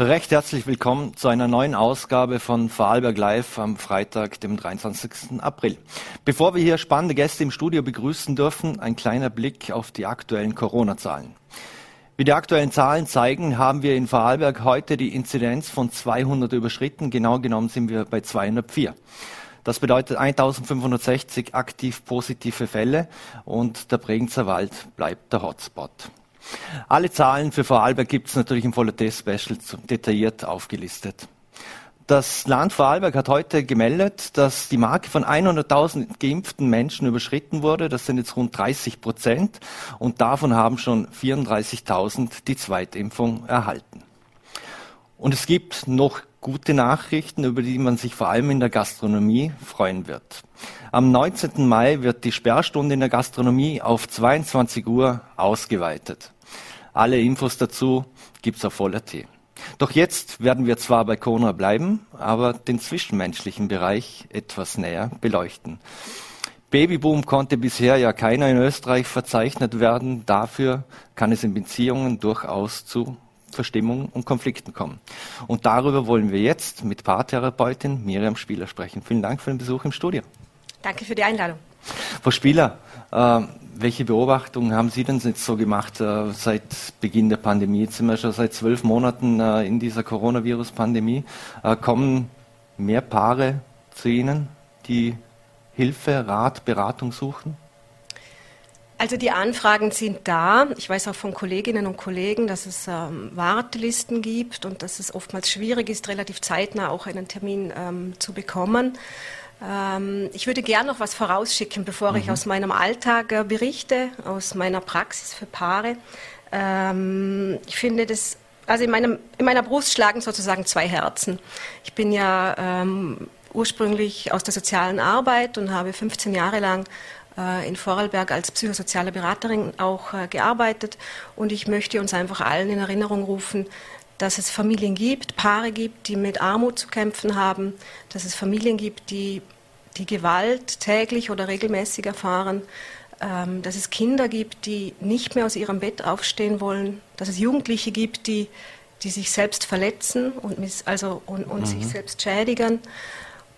Recht herzlich willkommen zu einer neuen Ausgabe von Vorarlberg Live am Freitag, dem 23. April. Bevor wir hier spannende Gäste im Studio begrüßen dürfen, ein kleiner Blick auf die aktuellen Corona-Zahlen. Wie die aktuellen Zahlen zeigen, haben wir in Vorarlberg heute die Inzidenz von 200 überschritten. Genau genommen sind wir bei 204. Das bedeutet 1560 aktiv positive Fälle und der Bregenzer Wald bleibt der Hotspot. Alle Zahlen für Vorarlberg gibt es natürlich im Volatile-Special detailliert aufgelistet. Das Land Vorarlberg hat heute gemeldet, dass die Marke von 100.000 geimpften Menschen überschritten wurde. Das sind jetzt rund 30 Prozent und davon haben schon 34.000 die Zweitimpfung erhalten. Und es gibt noch gute Nachrichten, über die man sich vor allem in der Gastronomie freuen wird. Am 19. Mai wird die Sperrstunde in der Gastronomie auf 22 Uhr ausgeweitet. Alle Infos dazu gibt's auf Voller.t. Doch jetzt werden wir zwar bei Corona bleiben, aber den zwischenmenschlichen Bereich etwas näher beleuchten. Babyboom konnte bisher ja keiner in Österreich verzeichnet werden. Dafür kann es in Beziehungen durchaus zu Verstimmungen und Konflikten kommen. Und darüber wollen wir jetzt mit Paartherapeutin Miriam Spieler sprechen. Vielen Dank für den Besuch im Studio. Danke für die Einladung. Frau Spieler, äh, welche Beobachtungen haben Sie denn jetzt so gemacht äh, seit Beginn der Pandemie? Jetzt sind wir schon seit zwölf Monaten äh, in dieser Coronavirus-Pandemie. Äh, kommen mehr Paare zu Ihnen, die Hilfe, Rat, Beratung suchen? Also die Anfragen sind da. Ich weiß auch von Kolleginnen und Kollegen, dass es ähm, Wartelisten gibt und dass es oftmals schwierig ist, relativ zeitnah auch einen Termin ähm, zu bekommen. Ähm, ich würde gerne noch was vorausschicken, bevor mhm. ich aus meinem Alltag äh, berichte, aus meiner Praxis für Paare. Ähm, ich finde das, also in, meinem, in meiner Brust schlagen sozusagen zwei Herzen. Ich bin ja ähm, ursprünglich aus der sozialen Arbeit und habe 15 Jahre lang äh, in Vorarlberg als psychosoziale Beraterin auch äh, gearbeitet und ich möchte uns einfach allen in Erinnerung rufen, dass es Familien gibt, Paare gibt, die mit Armut zu kämpfen haben, dass es Familien gibt, die die Gewalt täglich oder regelmäßig erfahren, ähm, dass es Kinder gibt, die nicht mehr aus ihrem Bett aufstehen wollen, dass es Jugendliche gibt, die, die sich selbst verletzen und, also, und, und mhm. sich selbst schädigen.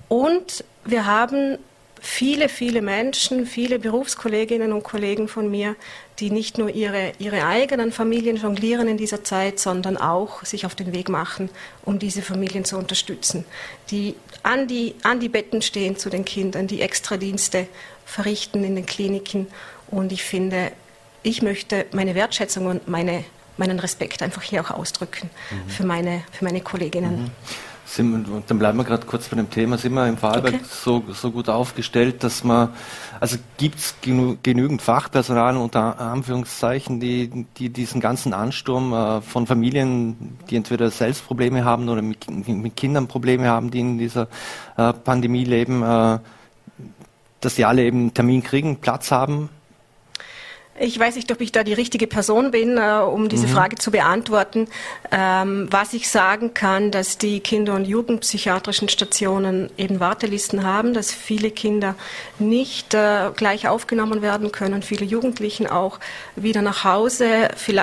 Und wir haben viele, viele Menschen, viele Berufskolleginnen und Kollegen von mir, die nicht nur ihre, ihre eigenen Familien jonglieren in dieser Zeit, sondern auch sich auf den Weg machen, um diese Familien zu unterstützen, die an die, an die Betten stehen zu den Kindern, die Extradienste verrichten in den Kliniken. Und ich finde, ich möchte meine Wertschätzung und meine, meinen Respekt einfach hier auch ausdrücken mhm. für, meine, für meine Kolleginnen. Mhm sind, dann bleiben wir gerade kurz bei dem Thema, sind wir im Vorarlberg okay. so, so gut aufgestellt, dass man, also gibt es genü genügend Fachpersonal unter Anführungszeichen, die, die diesen ganzen Ansturm äh, von Familien, die entweder selbst Probleme haben oder mit, mit Kindern Probleme haben, die in dieser äh, Pandemie leben, äh, dass die alle eben Termin kriegen, Platz haben? Ich weiß nicht, ob ich da die richtige Person bin, äh, um diese mhm. Frage zu beantworten. Ähm, was ich sagen kann, dass die Kinder- und Jugendpsychiatrischen Stationen eben Wartelisten haben, dass viele Kinder nicht äh, gleich aufgenommen werden können, viele Jugendlichen auch wieder nach Hause äh,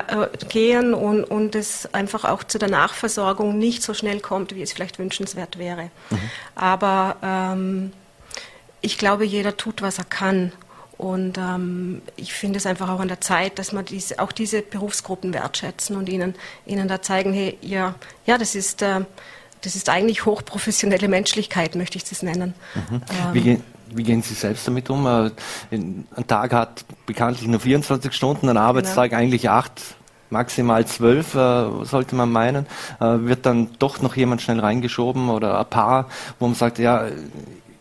gehen und, und es einfach auch zu der Nachversorgung nicht so schnell kommt, wie es vielleicht wünschenswert wäre. Mhm. Aber ähm, ich glaube, jeder tut, was er kann. Und ähm, ich finde es einfach auch an der Zeit, dass man diese, auch diese Berufsgruppen wertschätzen und ihnen, ihnen da zeigen, hey, ja, ja das, ist, äh, das ist eigentlich hochprofessionelle Menschlichkeit, möchte ich das nennen. Mhm. Ähm, wie, gehen, wie, gehen Sie selbst damit um? Äh, ein Tag hat bekanntlich nur 24 Stunden, ein Arbeitstag genau. eigentlich acht maximal zwölf, äh, sollte man meinen, äh, wird dann doch noch jemand schnell reingeschoben oder ein Paar, wo man sagt, ja,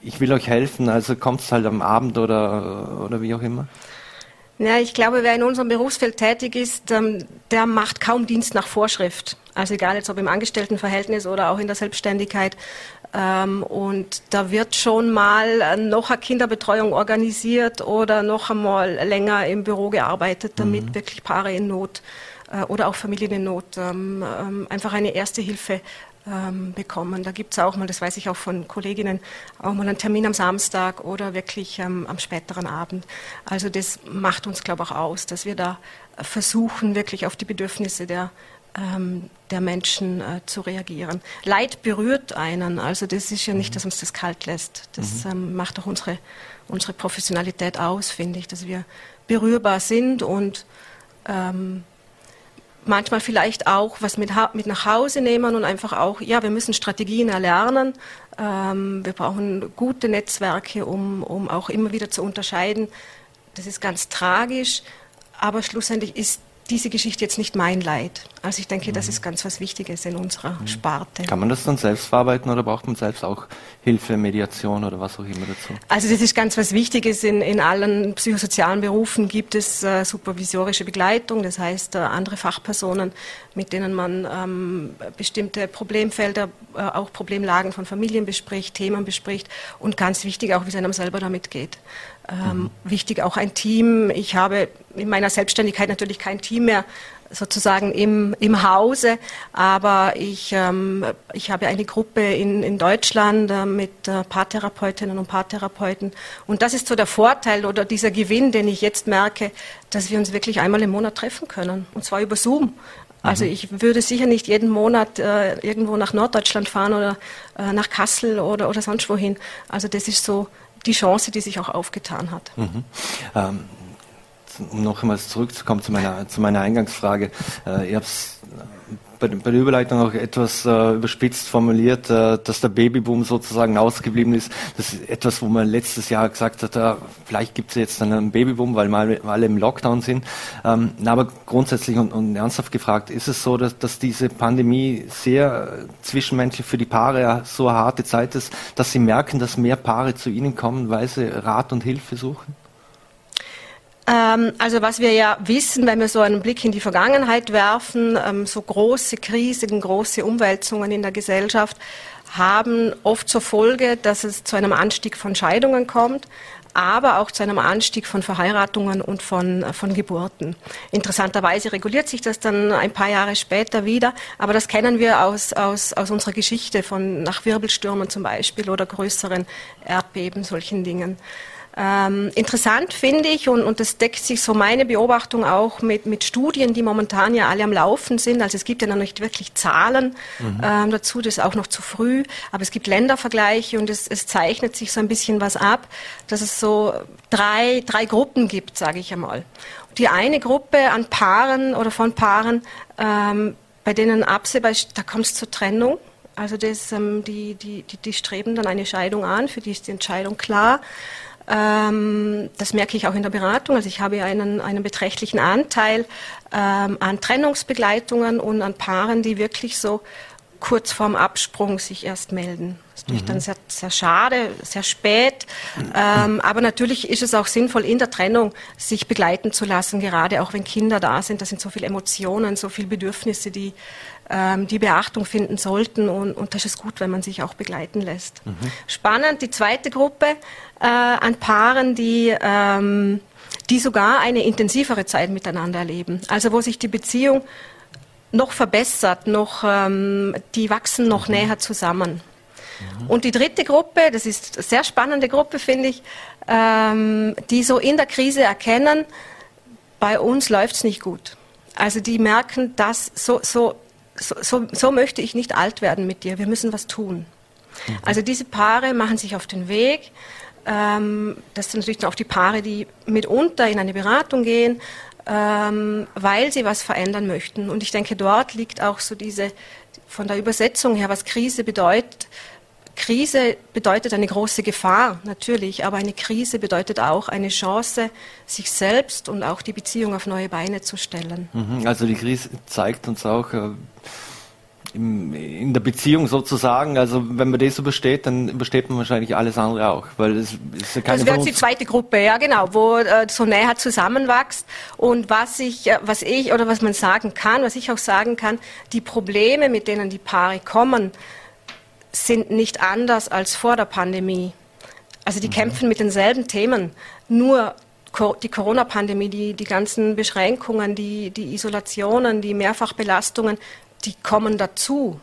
ich will euch helfen, also kommt es halt am Abend oder, oder wie auch immer? Ja, ich glaube, wer in unserem Berufsfeld tätig ist, ähm, der macht kaum Dienst nach Vorschrift. Also egal jetzt ob im Angestelltenverhältnis oder auch in der Selbstständigkeit. Ähm, und da wird schon mal noch eine Kinderbetreuung organisiert oder noch einmal länger im Büro gearbeitet, damit mhm. wirklich Paare in Not äh, oder auch Familien in Not ähm, einfach eine erste Hilfe ähm, bekommen. Da gibt es auch mal, das weiß ich auch von Kolleginnen, auch mal einen Termin am Samstag oder wirklich ähm, am späteren Abend. Also das macht uns, glaube ich, auch aus, dass wir da versuchen, wirklich auf die Bedürfnisse der ähm, der Menschen äh, zu reagieren. Leid berührt einen, also das ist ja nicht, dass uns das kalt lässt. Das mhm. ähm, macht auch unsere, unsere Professionalität aus, finde ich, dass wir berührbar sind und ähm, manchmal vielleicht auch was mit, mit nach Hause nehmen und einfach auch, ja, wir müssen Strategien erlernen. Ähm, wir brauchen gute Netzwerke, um, um auch immer wieder zu unterscheiden. Das ist ganz tragisch, aber schlussendlich ist diese Geschichte jetzt nicht mein Leid. Also ich denke, das mhm. ist ganz was Wichtiges in unserer mhm. Sparte. Kann man das dann selbst verarbeiten oder braucht man selbst auch Hilfe, Mediation oder was auch immer dazu? Also das ist ganz was Wichtiges. In, in allen psychosozialen Berufen gibt es äh, supervisorische Begleitung, das heißt äh, andere Fachpersonen, mit denen man ähm, bestimmte Problemfelder, äh, auch Problemlagen von Familien bespricht, Themen bespricht und ganz wichtig auch, wie es einem selber damit geht. Ähm, mhm. Wichtig auch ein Team. Ich habe in meiner Selbstständigkeit natürlich kein Team mehr sozusagen im, im Hause, aber ich, ähm, ich habe eine Gruppe in, in Deutschland äh, mit äh, Paartherapeutinnen und Paartherapeuten und das ist so der Vorteil oder dieser Gewinn, den ich jetzt merke, dass wir uns wirklich einmal im Monat treffen können und zwar über Zoom. Also ich würde sicher nicht jeden Monat äh, irgendwo nach Norddeutschland fahren oder äh, nach Kassel oder, oder sonst wohin. Also das ist so die Chance, die sich auch aufgetan hat. Mhm. Ähm, um noch einmal zurückzukommen zu meiner, zu meiner Eingangsfrage. Äh, habe es bei, bei, der Überleitung auch etwas äh, überspitzt formuliert, äh, dass der Babyboom sozusagen ausgeblieben ist. Das ist etwas, wo man letztes Jahr gesagt hat, äh, vielleicht gibt es jetzt einen Babyboom, weil wir alle im Lockdown sind. Ähm, aber grundsätzlich und, und, ernsthaft gefragt, ist es so, dass, dass diese Pandemie sehr zwischenmenschlich für die Paare so eine harte Zeit ist, dass sie merken, dass mehr Paare zu ihnen kommen, weil sie Rat und Hilfe suchen? Ähm, also was wir ja wissen, wenn wir so einen Blick in die Vergangenheit werfen, ähm, so große Krisen, große Umwälzungen in der Gesellschaft haben oft zur Folge, dass es zu einem Anstieg von Scheidungen kommt, aber auch zu einem Anstieg von Verheiratungen und von, von Geburten. Interessanterweise reguliert sich das dann ein paar Jahre später wieder, aber das kennen wir aus, aus, aus unserer Geschichte von nach Wirbelstürmen zum Beispiel oder größeren Erdbeben, solchen Dingen. Ähm, interessant finde ich, und, und das deckt sich so meine Beobachtung auch mit, mit Studien, die momentan ja alle am Laufen sind. Also es gibt ja noch nicht wirklich Zahlen mhm. ähm, dazu, das ist auch noch zu früh, aber es gibt Ländervergleiche und es, es zeichnet sich so ein bisschen was ab, dass es so drei, drei Gruppen gibt, sage ich einmal. Die eine Gruppe an Paaren oder von Paaren, ähm, bei denen absehbar ist, da kommt es zur Trennung. Also das, ähm, die, die, die, die streben dann eine Scheidung an, für die ist die Entscheidung klar. Ähm, das merke ich auch in der Beratung. Also ich habe einen, einen beträchtlichen Anteil ähm, an Trennungsbegleitungen und an Paaren, die wirklich so kurz vorm Absprung sich erst melden. Das ist natürlich mhm. dann sehr, sehr schade, sehr spät. Ähm, aber natürlich ist es auch sinnvoll, in der Trennung sich begleiten zu lassen, gerade auch wenn Kinder da sind. Da sind so viele Emotionen, so viele Bedürfnisse, die, die Beachtung finden sollten. Und, und das ist gut, wenn man sich auch begleiten lässt. Mhm. Spannend, die zweite Gruppe äh, an Paaren, die, ähm, die sogar eine intensivere Zeit miteinander erleben. Also wo sich die Beziehung noch verbessert, noch, ähm, die wachsen noch mhm. näher zusammen. Mhm. Und die dritte Gruppe, das ist eine sehr spannende Gruppe, finde ich, ähm, die so in der Krise erkennen, bei uns läuft es nicht gut. Also die merken, dass so, so, so, so, möchte ich nicht alt werden mit dir, wir müssen was tun. Mhm. Also diese Paare machen sich auf den Weg. Ähm, das sind natürlich auch die Paare, die mitunter in eine Beratung gehen, ähm, weil sie was verändern möchten. Und ich denke, dort liegt auch so diese, von der Übersetzung her, was Krise bedeutet. Krise bedeutet eine große Gefahr, natürlich, aber eine Krise bedeutet auch eine Chance, sich selbst und auch die Beziehung auf neue Beine zu stellen. Mhm, also die Krise zeigt uns auch, äh, im, in der Beziehung sozusagen, also wenn man das übersteht, dann übersteht man wahrscheinlich alles andere auch, weil es ist ja keine Das wäre die zweite Gruppe, ja genau, wo äh, so näher zusammenwächst und was ich, äh, was ich oder was man sagen kann, was ich auch sagen kann, die Probleme, mit denen die Paare kommen, sind nicht anders als vor der Pandemie. Also die mhm. kämpfen mit denselben Themen, nur die Corona-Pandemie, die, die ganzen Beschränkungen, die, die Isolationen, die Mehrfachbelastungen, die kommen dazu.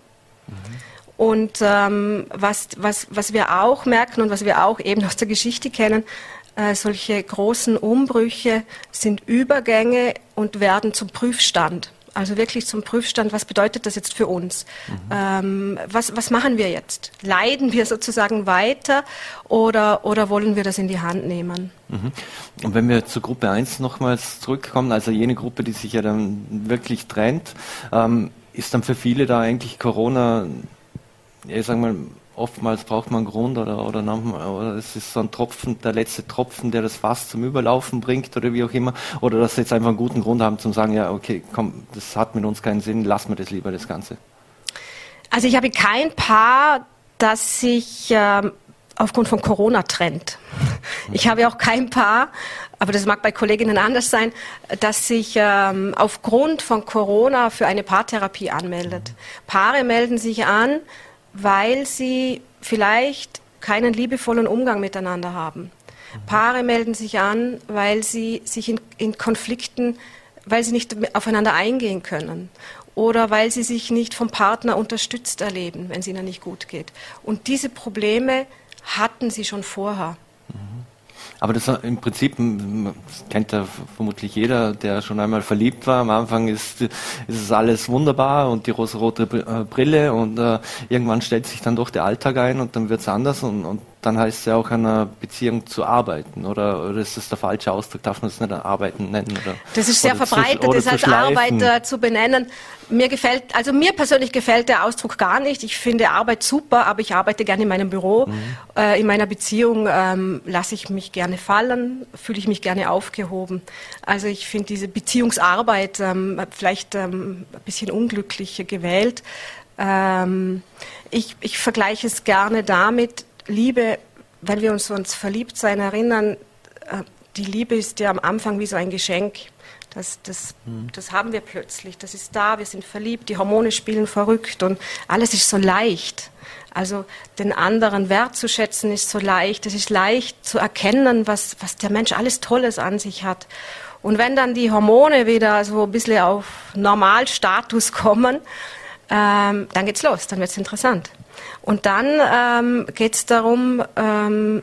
Mhm. Und ähm, was, was, was wir auch merken und was wir auch eben aus der Geschichte kennen, äh, solche großen Umbrüche sind Übergänge und werden zum Prüfstand. Also wirklich zum Prüfstand, was bedeutet das jetzt für uns? Mhm. Ähm, was, was machen wir jetzt? Leiden wir sozusagen weiter oder, oder wollen wir das in die Hand nehmen? Mhm. Und wenn wir zur Gruppe 1 nochmals zurückkommen, also jene Gruppe, die sich ja dann wirklich trennt, ähm, ist dann für viele da eigentlich Corona, ich sag mal, oftmals braucht man einen Grund oder, oder, oder es ist so ein Tropfen, der letzte Tropfen, der das Fass zum Überlaufen bringt oder wie auch immer. Oder dass sie jetzt einfach einen guten Grund haben zum sagen, ja, okay, komm, das hat mit uns keinen Sinn, lassen wir das lieber, das Ganze. Also ich habe kein Paar, das sich ähm, aufgrund von Corona trennt. Ich habe auch kein Paar, aber das mag bei Kolleginnen anders sein, das sich ähm, aufgrund von Corona für eine Paartherapie anmeldet. Paare melden sich an, weil sie vielleicht keinen liebevollen Umgang miteinander haben. Paare melden sich an, weil sie sich in, in, Konflikten, weil sie nicht aufeinander eingehen können oder weil sie sich nicht vom Partner unterstützt erleben, wenn es ihnen nicht gut geht. Und diese Probleme hatten sie schon vorher. Aber das im Prinzip das kennt ja vermutlich jeder, der schon einmal verliebt war. Am Anfang ist, ist es alles wunderbar und die rosa-rote äh, Brille und äh, irgendwann stellt sich dann doch der Alltag ein und dann wird es anders und, und dann heißt es ja auch einer Beziehung zu arbeiten, oder, oder ist das der falsche Ausdruck? Darf man es nicht arbeiten nennen? Oder, das ist sehr verbreitet, das als Arbeiter zu benennen. Mir gefällt, also mir persönlich gefällt der Ausdruck gar nicht. Ich finde Arbeit super, aber ich arbeite gerne in meinem Büro. Mhm. Äh, in meiner Beziehung ähm, lasse ich mich gerne fallen, fühle ich mich gerne aufgehoben. Also ich finde diese Beziehungsarbeit ähm, vielleicht ähm, ein bisschen unglücklich gewählt. Ähm, ich, ich vergleiche es gerne damit, Liebe, wenn wir uns ans Verliebtsein erinnern, äh, die Liebe ist ja am Anfang wie so ein Geschenk. Das, das, mhm. das haben wir plötzlich. Das ist da, wir sind verliebt, die Hormone spielen verrückt und alles ist so leicht. Also den anderen wertzuschätzen ist so leicht. Es ist leicht zu erkennen, was, was der Mensch alles Tolles an sich hat. Und wenn dann die Hormone wieder so ein bisschen auf Normalstatus kommen, ähm, dann geht's los, dann wird's interessant. Und dann ähm, geht es darum, ähm,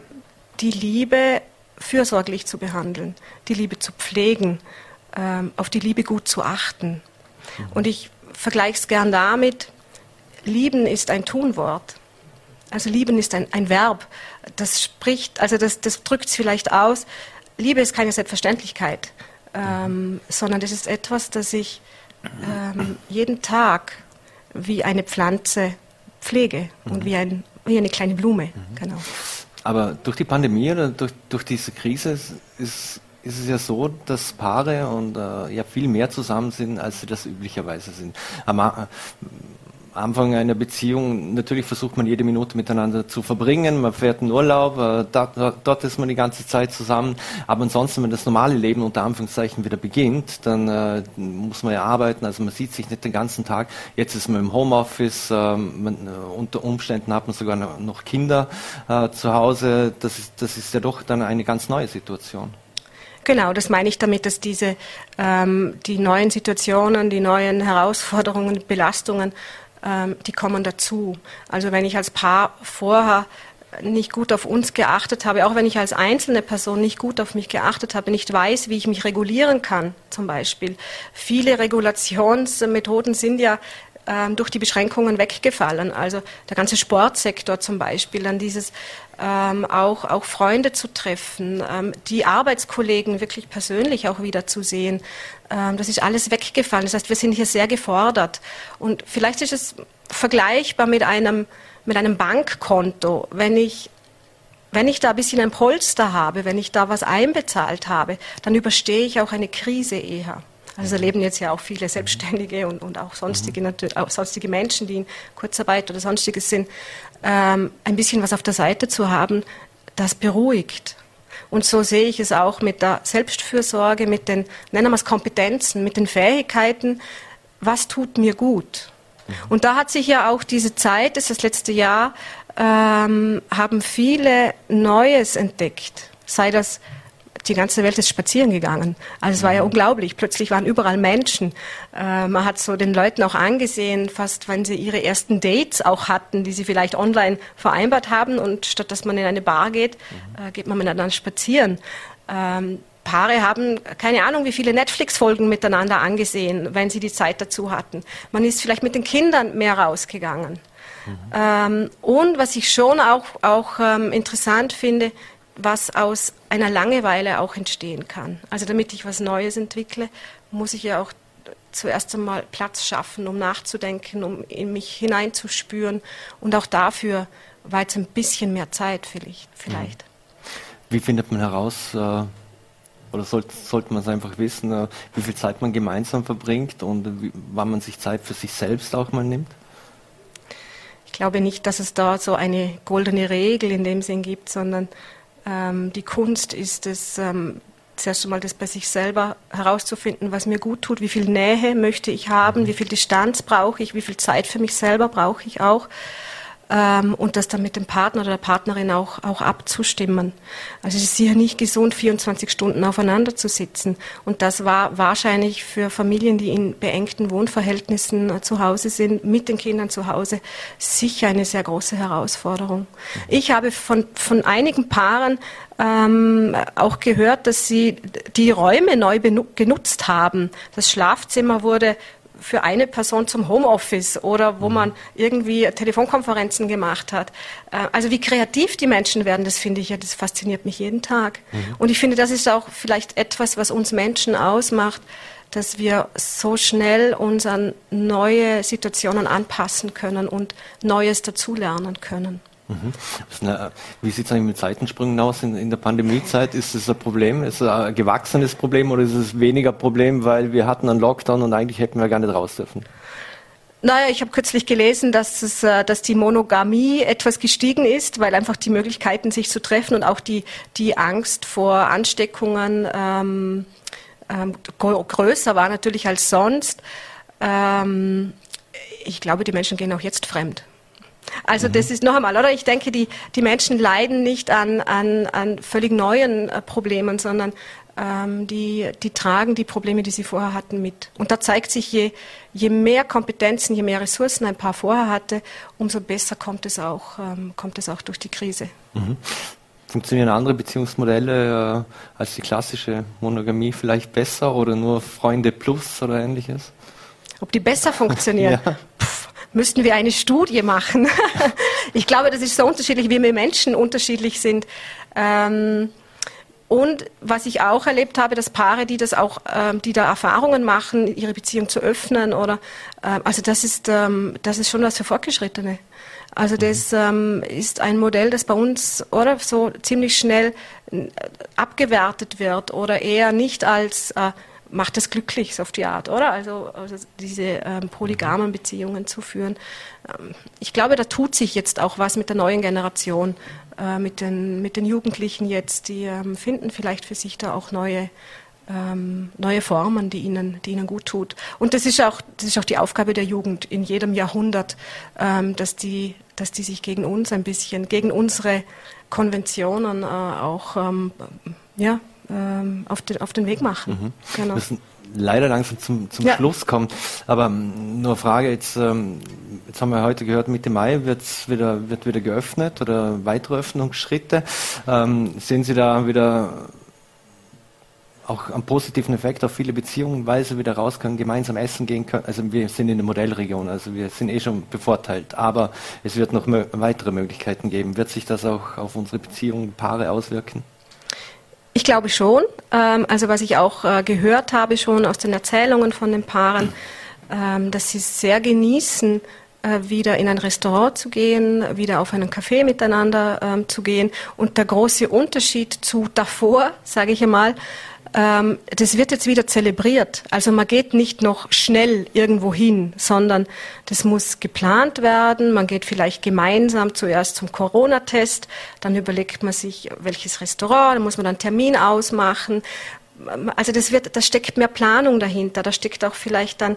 die Liebe fürsorglich zu behandeln, die Liebe zu pflegen, ähm, auf die Liebe gut zu achten. Mhm. Und ich vergleiche es gern damit, lieben ist ein Tunwort. Also lieben ist ein, ein Verb. Das spricht, also das, das drückt es vielleicht aus. Liebe ist keine Selbstverständlichkeit, ähm, mhm. sondern das ist etwas, das ich ähm, jeden Tag wie eine Pflanze pflege mhm. und wie, ein, wie eine kleine Blume. Mhm. Genau. Aber durch die Pandemie oder durch, durch diese Krise ist, ist, es ja so, dass Paare und äh, ja viel mehr zusammen sind, als sie das üblicherweise sind. Am, Anfang einer Beziehung, natürlich versucht man jede Minute miteinander zu verbringen, man fährt in Urlaub, äh, dort, dort, ist man die ganze Zeit zusammen, aber ansonsten, wenn das normale Leben unter Anführungszeichen wieder beginnt, dann äh, muss man ja arbeiten, also man sieht sich nicht den ganzen Tag. Jetzt ist man im Homeoffice, äh, man, unter Umständen hat man sogar noch Kinder äh, zu Hause, das ist, das ist ja doch dann eine ganz neue Situation. Genau, das meine ich damit, dass diese ähm, die neuen Situationen, die neuen Herausforderungen, Belastungen ähm, die kommen dazu. Also wenn ich als Paar vorher nicht gut auf uns geachtet habe, auch wenn ich als einzelne Person nicht gut auf mich geachtet habe, nicht weiß, wie ich mich regulieren kann, zum Beispiel. Viele Regulationsmethoden sind ja ähm, durch die Beschränkungen weggefallen. Also der ganze Sportsektor zum Beispiel, dann dieses ähm, auch, auch Freunde zu treffen, ähm, die Arbeitskollegen wirklich persönlich auch wieder zu sehen. Ähm, das ist alles weggefallen. Das heißt, wir sind hier sehr gefordert. Und vielleicht ist es vergleichbar mit einem, mit einem Bankkonto. Wenn ich wenn ich da ein bisschen ein Polster habe, wenn ich da was einbezahlt habe, dann überstehe ich auch eine Krise eher. Also erleben jetzt ja auch viele Selbstständige und, und auch sonstige, mhm. auch sonstige Menschen, die in Kurzarbeit oder sonstiges sind, ähm, ein bisschen was auf der Seite zu haben, das beruhigt. Und so sehe ich es auch mit der Selbstfürsorge, mit den, nennen wir es Kompetenzen, mit den Fähigkeiten, was tut mir gut. Mhm. Und da hat sich ja auch diese Zeit, das ist das letzte Jahr, ähm, haben viele Neues entdeckt. Sei das die ganze Welt ist spazieren gegangen. Also es war ja mhm. unglaublich. Plötzlich waren überall Menschen. Äh, man hat so den Leuten auch angesehen, fast wenn sie ihre ersten Dates auch hatten, die sie vielleicht online vereinbart haben und statt dass man in eine Bar geht, mhm. äh, geht man miteinander spazieren. Ähm, Paare haben keine Ahnung, wie viele Netflix-Folgen miteinander angesehen, wenn sie die Zeit dazu hatten. Man ist vielleicht mit den Kindern mehr rausgegangen. Mhm. Ähm, und was ich schon auch, auch ähm, interessant finde, was aus einer Langeweile auch entstehen kann. Also damit ich was Neues entwickle, muss ich ja auch zuerst einmal Platz schaffen, um nachzudenken, um in mich hineinzuspüren. Und auch dafür war jetzt ein bisschen mehr Zeit vielleicht. Wie findet man heraus, äh, oder sollte, sollte man es einfach wissen, äh, wie viel Zeit man gemeinsam verbringt und wie, wann man sich Zeit für sich selbst auch mal nimmt? Ich glaube nicht, dass es da so eine goldene Regel in dem Sinn gibt, sondern ähm, die Kunst ist es, ähm, zuerst einmal das bei sich selber herauszufinden, was mir gut tut, wie viel Nähe möchte ich haben, wie viel Distanz brauche ich, wie viel Zeit für mich selber brauche ich auch ähm, und das dann mit dem Partner oder der Partnerin auch, auch abzustimmen. Also es ist sicher nicht gesund, 24 Stunden aufeinander zu sitzen. Und das war wahrscheinlich für Familien, die in beengten Wohnverhältnissen äh, zu Hause sind, mit den Kindern zu Hause, sicher eine sehr große Herausforderung. Ich habe von, von einigen Paaren ähm, auch gehört, dass sie die Räume neu genutzt haben. Das Schlafzimmer wurde für eine Person zum Homeoffice oder wo mhm. man irgendwie Telefonkonferenzen gemacht hat. Äh, also wie kreativ die Menschen werden, das finde ich ja, das fasziniert mich jeden Tag. Mhm. Und ich finde, das ist auch vielleicht etwas, was uns Menschen ausmacht, dass wir so schnell uns an neue Situationen anpassen können und Neues dazulernen können. Mhm. Eine, wie sieht es eigentlich mit Seitensprüngen aus in, in der Pandemiezeit? Ist es ein Problem? Ist es ein gewachsenes Problem oder ist es weniger Problem, weil wir hatten einen Lockdown und eigentlich hätten wir gar nicht raus dürfen? Naja, ich habe kürzlich gelesen, dass, es, äh, dass die Monogamie etwas gestiegen ist, weil einfach die Möglichkeiten, sich zu treffen und auch die, die Angst vor Ansteckungen ähm, ähm, größer war natürlich als sonst. Ähm, ich glaube, die Menschen gehen auch jetzt fremd. Also mhm. das ist noch einmal, oder? Ich denke, die, die Menschen leiden nicht an, an, an völlig neuen äh, Problemen, sondern ähm, die, die tragen die Probleme, die sie vorher hatten, mit. Und da zeigt sich, je, je mehr Kompetenzen, je mehr Ressourcen ein Paar vorher hatte, umso besser kommt es auch, ähm, kommt es auch durch die Krise. Mhm. Funktionieren andere Beziehungsmodelle äh, als die klassische Monogamie vielleicht besser oder nur Freunde plus oder ähnliches? Ob die besser funktionieren? ja müssten wir eine Studie machen. ich glaube, das ist so unterschiedlich, wie wir Menschen unterschiedlich sind. Ähm, und was ich auch erlebt habe, dass Paare, die das auch, ähm, die da Erfahrungen machen, ihre Beziehung zu öffnen oder, ähm, also das ist, ähm, das ist schon was für Fortgeschrittene. Also das ähm, ist ein Modell, das bei uns oder so ziemlich schnell äh, abgewertet wird oder eher nicht als äh, macht es glücklich, so auf die Art, oder? Also, also diese ähm, polygamen Beziehungen zu führen. Ähm, ich glaube, da tut sich jetzt auch was mit der neuen Generation, äh, mit, den, mit den Jugendlichen jetzt, die ähm, finden vielleicht für sich da auch neue, ähm, neue Formen, die ihnen, die ihnen gut tut. Und das ist auch, das ist auch die Aufgabe der Jugend in jedem Jahrhundert, ähm, dass die, dass die sich gegen uns ein bisschen, gegen unsere Konventionen äh, auch, ähm, ja, ähm, auf, den, auf den Weg machen. Mhm. Genau. Wir müssen leider langsam zum, zum ja. Schluss kommen. Aber ähm, nur Frage, jetzt, ähm, jetzt haben wir heute gehört, Mitte Mai wird's wieder, wird wieder geöffnet oder weitere Öffnungsschritte. Ähm, sehen Sie da wieder auch einen positiven Effekt auf viele Beziehungen, weil sie wieder raus können, gemeinsam essen gehen können. Also wir sind in der Modellregion, also wir sind eh schon bevorteilt, aber es wird noch weitere Möglichkeiten geben. Wird sich das auch auf unsere Beziehungen, Paare auswirken? Ich glaube schon. Ähm, also was ich auch äh, gehört habe schon aus den Erzählungen von den Paaren, ähm, dass sie sehr genießen, äh, wieder in ein Restaurant zu gehen, wieder auf einen Café miteinander ähm, zu gehen. Und der große Unterschied zu davor, sage ich einmal, ähm, das wird jetzt wieder zelebriert. Also man geht nicht noch schnell irgendwo hin, sondern das muss geplant werden. Man geht vielleicht gemeinsam zuerst zum Corona-Test, dann überlegt man sich, welches Restaurant, dann muss man dann einen Termin ausmachen. Also das wird, da steckt mehr Planung dahinter. Da steckt auch vielleicht dann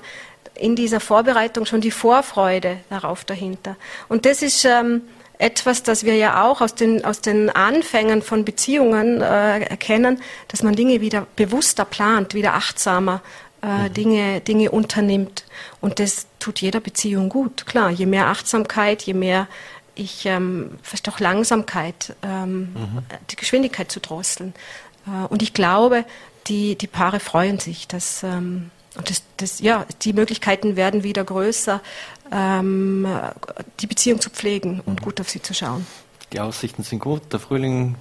in dieser Vorbereitung schon die Vorfreude darauf dahinter. Und das ist ähm, etwas, das wir ja auch aus den, aus den Anfängen von Beziehungen äh, erkennen, dass man Dinge wieder bewusster plant, wieder achtsamer äh, mhm. Dinge, Dinge unternimmt. Und das tut jeder Beziehung gut. Klar, je mehr Achtsamkeit, je mehr ich ähm, vielleicht auch Langsamkeit, ähm, mhm. die Geschwindigkeit zu drosseln. Äh, und ich glaube, die, die Paare freuen sich, dass, ähm, und das, das, ja, die Möglichkeiten werden wieder größer, ähm, die Beziehung zu pflegen und gut auf sie zu schauen. Die Aussichten sind gut. Der Frühling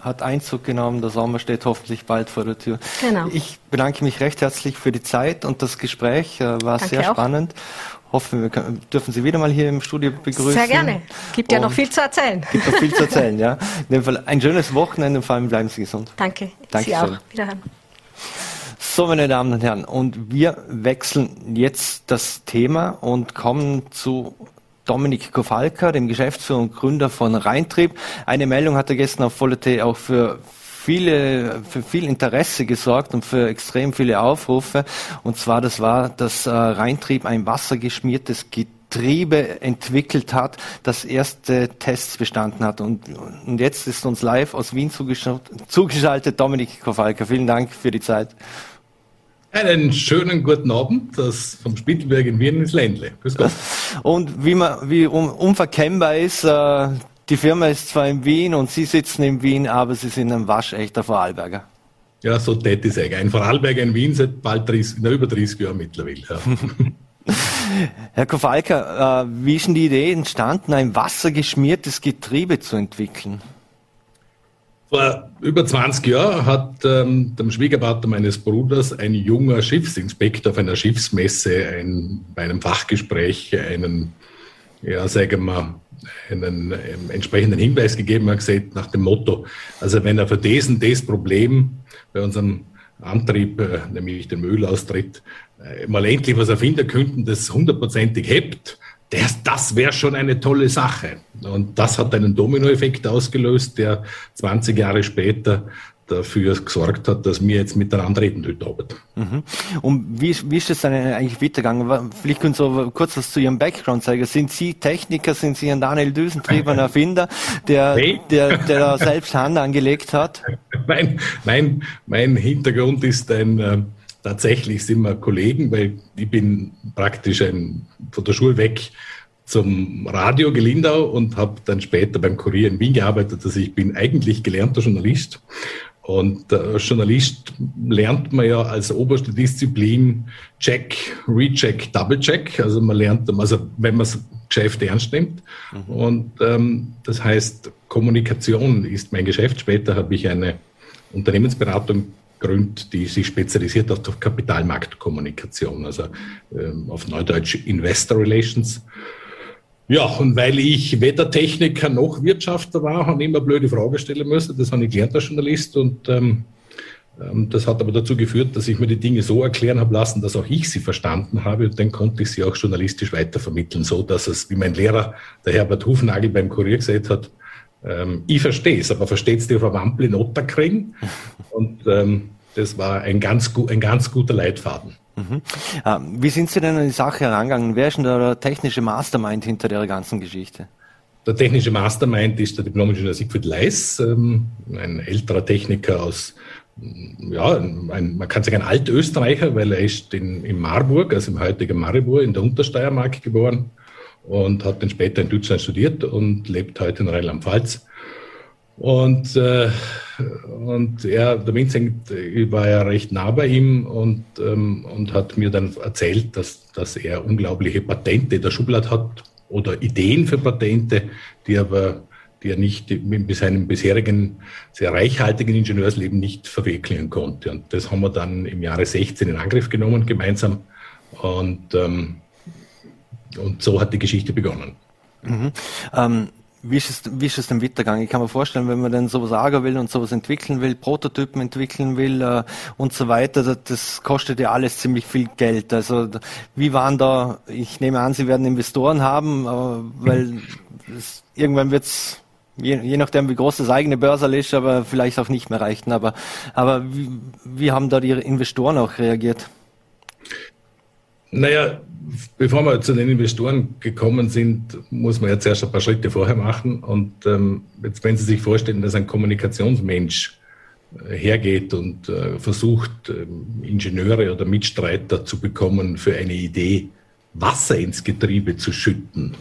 hat Einzug genommen, der Sommer steht hoffentlich bald vor der Tür. Genau. Ich bedanke mich recht herzlich für die Zeit und das Gespräch. Äh, war Danke sehr auch. spannend. Hoffe, wir können, dürfen Sie wieder mal hier im Studio begrüßen. Sehr gerne. Gibt ja noch viel zu erzählen. Gibt noch viel zu erzählen, ja. In dem Fall ein schönes Wochenende und vor allem bleiben Sie gesund. Danke. Danke Sie auch. Wiederhören. So, meine Damen und Herren, und wir wechseln jetzt das Thema und kommen zu Dominik Kowalka, dem Geschäftsführer und Gründer von Rheintrieb. Eine Meldung hat er gestern auf Vollete auch für viele, für viel Interesse gesorgt und für extrem viele Aufrufe. Und zwar, das war, dass äh, Rheintrieb ein wassergeschmiertes Getriebe entwickelt hat, das erste Tests bestanden hat. Und, und jetzt ist uns live aus Wien zugeschaltet Dominik Kowalka. Vielen Dank für die Zeit. Einen schönen guten Abend, das vom Spittelberg in Wien ins Ländle. Und wie, man, wie un, unverkennbar ist, äh, die Firma ist zwar in Wien und Sie sitzen in Wien, aber Sie sind ein waschechter Vorarlberger. Ja, so tät ist eigentlich. Ein Vorarlberger in Wien seit bald 30, na, über 30 Jahren mittlerweile. Ja. Herr Kowalka, äh, wie ist denn die Idee entstanden, ein wassergeschmiertes Getriebe zu entwickeln? Vor über 20 Jahren hat ähm, dem Schwiegervater meines Bruders ein junger Schiffsinspektor auf einer Schiffsmesse ein, bei einem Fachgespräch einen, ja, sagen wir, einen ähm, entsprechenden Hinweis gegeben hat, gesagt, nach dem Motto, also wenn er für diesen das Problem bei unserem Antrieb, äh, nämlich den Müllaustritt, äh, mal endlich was erfinden könnten, das hundertprozentig hebt, das, das wäre schon eine tolle Sache. Und das hat einen Dominoeffekt ausgelöst, der 20 Jahre später dafür gesorgt hat, dass wir jetzt miteinander reden arbeiten. Mhm. Und wie, wie ist das dann eigentlich weitergegangen? Vielleicht können Sie kurz was zu Ihrem Background sagen. Sind Sie Techniker, sind Sie ein Daniel Düsentrieb, ein Erfinder, der, hey. der, der da selbst Hand angelegt hat? Nein, nein, mein Hintergrund ist ein, äh, tatsächlich sind wir Kollegen, weil ich bin praktisch ein, von der Schule weg zum Radio Gelindau und habe dann später beim Kurier in Wien gearbeitet. Also ich bin eigentlich gelernter Journalist. Und äh, Journalist lernt man ja als oberste Disziplin Check, Recheck, Double Check. Also man lernt, also wenn man das Geschäft ernst nimmt. Mhm. Und ähm, das heißt, Kommunikation ist mein Geschäft. Später habe ich eine Unternehmensberatung gegründet, die sich spezialisiert auf Kapitalmarktkommunikation, also ähm, auf Neudeutsch Investor Relations. Ja, und weil ich weder Techniker noch Wirtschafter war, habe ich immer blöde Fragen stellen müssen. Das habe ich gelernt als Journalist und ähm, ähm, das hat aber dazu geführt, dass ich mir die Dinge so erklären habe lassen, dass auch ich sie verstanden habe und dann konnte ich sie auch journalistisch weitervermitteln, so dass es, wie mein Lehrer, der Herbert Hufnagel beim Kurier gesagt hat, ähm, ich verstehe es, aber versteht es eine Wampel in kriegen? Und ähm, das war ein ganz, ein ganz guter Leitfaden. Mhm. Ähm, wie sind Sie denn an die Sache herangegangen? Wer ist denn der technische Mastermind hinter der ganzen Geschichte? Der technische Mastermind ist der Diplom-Ingenieur Siegfried Leis, ähm, ein älterer Techniker aus, ja, ein, man kann sagen ein Altösterreicher, weil er ist in, in Marburg, also im heutigen Maribor in der Untersteiermark geboren und hat dann später in Deutschland studiert und lebt heute in Rheinland-Pfalz. Und, äh, und er, der Vincent, ich war ja recht nah bei ihm und, ähm, und hat mir dann erzählt, dass, dass er unglaubliche Patente in der Schublade hat oder Ideen für Patente, die aber die er nicht mit seinem bisherigen sehr reichhaltigen Ingenieursleben nicht verwirklichen konnte. Und das haben wir dann im Jahre 16 in Angriff genommen gemeinsam. Und, ähm, und so hat die Geschichte begonnen. Mhm. Ähm, wie ist, es, wie ist es denn weitergegangen? Ich kann mir vorstellen, wenn man dann sowas sagen will und sowas entwickeln will, Prototypen entwickeln will äh, und so weiter, das, das, kostet ja alles ziemlich viel Geld. Also wie waren da, ich nehme an, Sie werden Investoren haben, äh, weil es, irgendwann wird es, je, je nachdem wie groß das eigene Börsel ist, aber vielleicht auch nicht mehr reichen. Aber, aber wie, wie haben da die Investoren auch reagiert? Naja, bevor wir zu den Investoren gekommen sind, muss man jetzt erst ein paar Schritte vorher machen. Und ähm, jetzt, wenn Sie sich vorstellen, dass ein Kommunikationsmensch äh, hergeht und äh, versucht, äh, Ingenieure oder Mitstreiter zu bekommen für eine Idee, Wasser ins Getriebe zu schütten,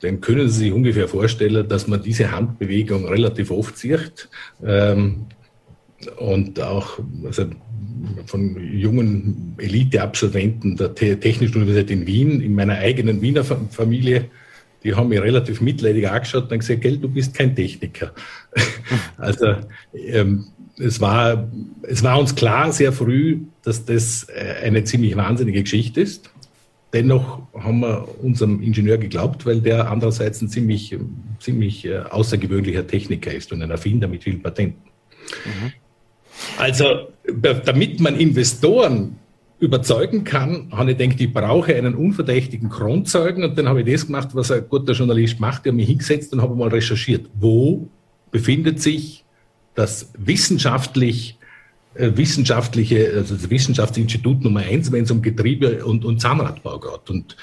dann können Sie sich ungefähr vorstellen, dass man diese Handbewegung relativ oft sieht. Ähm, und auch also von jungen Elite-Absolventen der Technischen Universität in Wien, in meiner eigenen Wiener Familie, die haben mich relativ mitleidig angeschaut und gesagt, gell, du bist kein Techniker. also ähm, es, war, es war uns klar sehr früh, dass das äh, eine ziemlich wahnsinnige Geschichte ist. Dennoch haben wir unserem Ingenieur geglaubt, weil der andererseits ein ziemlich, ziemlich äh, außergewöhnlicher Techniker ist und ein Erfinder mit vielen Patenten. Mhm. Also, damit man Investoren überzeugen kann, habe ich gedacht, ich brauche einen unverdächtigen Kronzeugen und dann habe ich das gemacht, was ein guter Journalist macht. Ich habe mich hingesetzt und habe mal recherchiert, wo befindet sich das wissenschaftlich äh, wissenschaftliche, also das Wissenschaftsinstitut Nummer eins, wenn es um Getriebe und, und Zahnradbau geht. Und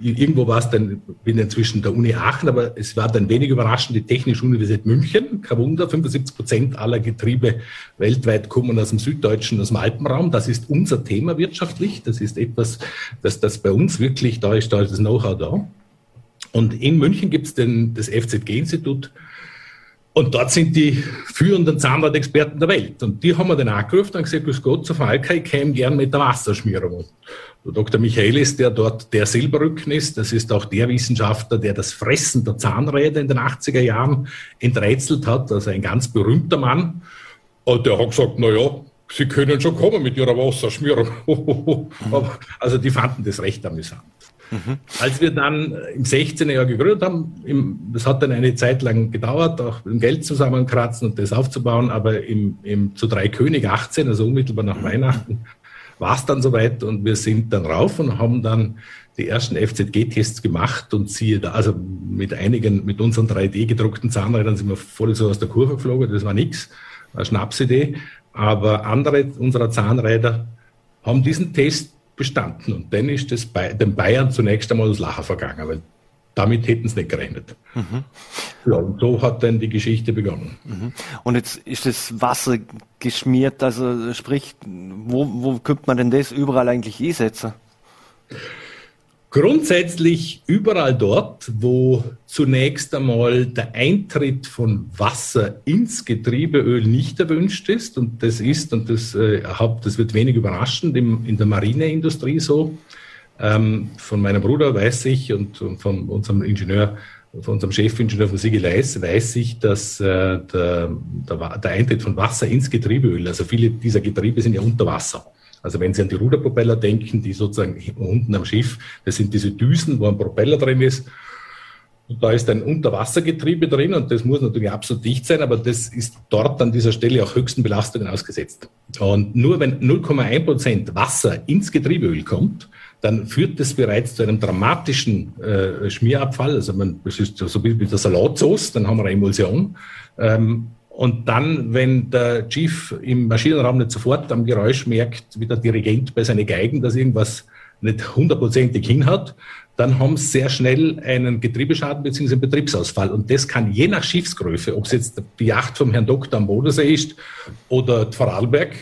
irgendwo war es dann, bin inzwischen der Uni Aachen, aber es war dann wenig überraschend die Technische Universität München. Kein Wunder, 75 Prozent aller Getriebe weltweit kommen aus dem süddeutschen, aus dem Alpenraum. Das ist unser Thema wirtschaftlich. Das ist etwas, das, das bei uns wirklich, da ist, da ist das Know-how da. Und in München gibt es das FZG-Institut. Und dort sind die führenden Zahnradexperten der Welt. Und die haben wir dann angerufen und gesagt, grüß Gott, zur Falka, ich käme gern mit der Wasserschmierung. Der Dr. Michaelis, der dort der Silberrücken ist, das ist auch der Wissenschaftler, der das Fressen der Zahnräder in den 80er Jahren enträtselt hat, also ein ganz berühmter Mann. Und der hat gesagt, na ja, Sie können schon kommen mit Ihrer Wasserschmierung. also die fanden das recht amüsant. Mhm. Als wir dann im 16. Jahr gegründet haben, im, das hat dann eine Zeit lang gedauert, auch mit dem Geld zusammenkratzen und das aufzubauen, aber im, im, zu Drei König 18, also unmittelbar nach Weihnachten, war es dann soweit und wir sind dann rauf und haben dann die ersten FZG-Tests gemacht und siehe da, also mit einigen, mit unseren 3D gedruckten Zahnrädern sind wir voll so aus der Kurve geflogen, das war nichts, eine Schnapsidee. Aber andere unserer Zahnräder haben diesen Test bestanden und dann ist das bei den Bayern zunächst einmal das Lachen vergangen, weil damit hätten sie nicht gerechnet. Mhm. Ja, und so hat dann die Geschichte begonnen. Mhm. Und jetzt ist das Wasser geschmiert, also sprich, wo, wo könnte man denn das überall eigentlich einsetzen? Grundsätzlich überall dort, wo zunächst einmal der Eintritt von Wasser ins Getriebeöl nicht erwünscht ist, und das ist, und das, äh, das wird wenig überraschend, im, in der Marineindustrie so, ähm, von meinem Bruder weiß ich und, und von unserem Ingenieur, von unserem Chefingenieur von Siegeleis weiß ich, dass äh, der, der, der Eintritt von Wasser ins Getriebeöl, also viele dieser Getriebe sind ja unter Wasser. Also wenn Sie an die Ruderpropeller denken, die sozusagen unten am Schiff, das sind diese Düsen, wo ein Propeller drin ist. Und da ist ein Unterwassergetriebe drin und das muss natürlich absolut dicht sein, aber das ist dort an dieser Stelle auch höchsten Belastungen ausgesetzt. Und nur wenn 0,1 Prozent Wasser ins Getriebeöl kommt, dann führt das bereits zu einem dramatischen äh, Schmierabfall. Also man, das ist so wie der Salatsauce, dann haben wir eine Emulsion. Ähm, und dann, wenn der Chief im Maschinenraum nicht sofort am Geräusch merkt, wie der Dirigent bei seinen Geigen, dass irgendwas nicht hundertprozentig hinhat, dann haben sie sehr schnell einen Getriebeschaden bzw. einen Betriebsausfall. Und das kann je nach Schiffsgröße, ob es jetzt die Yacht vom Herrn Doktor am Bodensee ist oder Vorarlberg,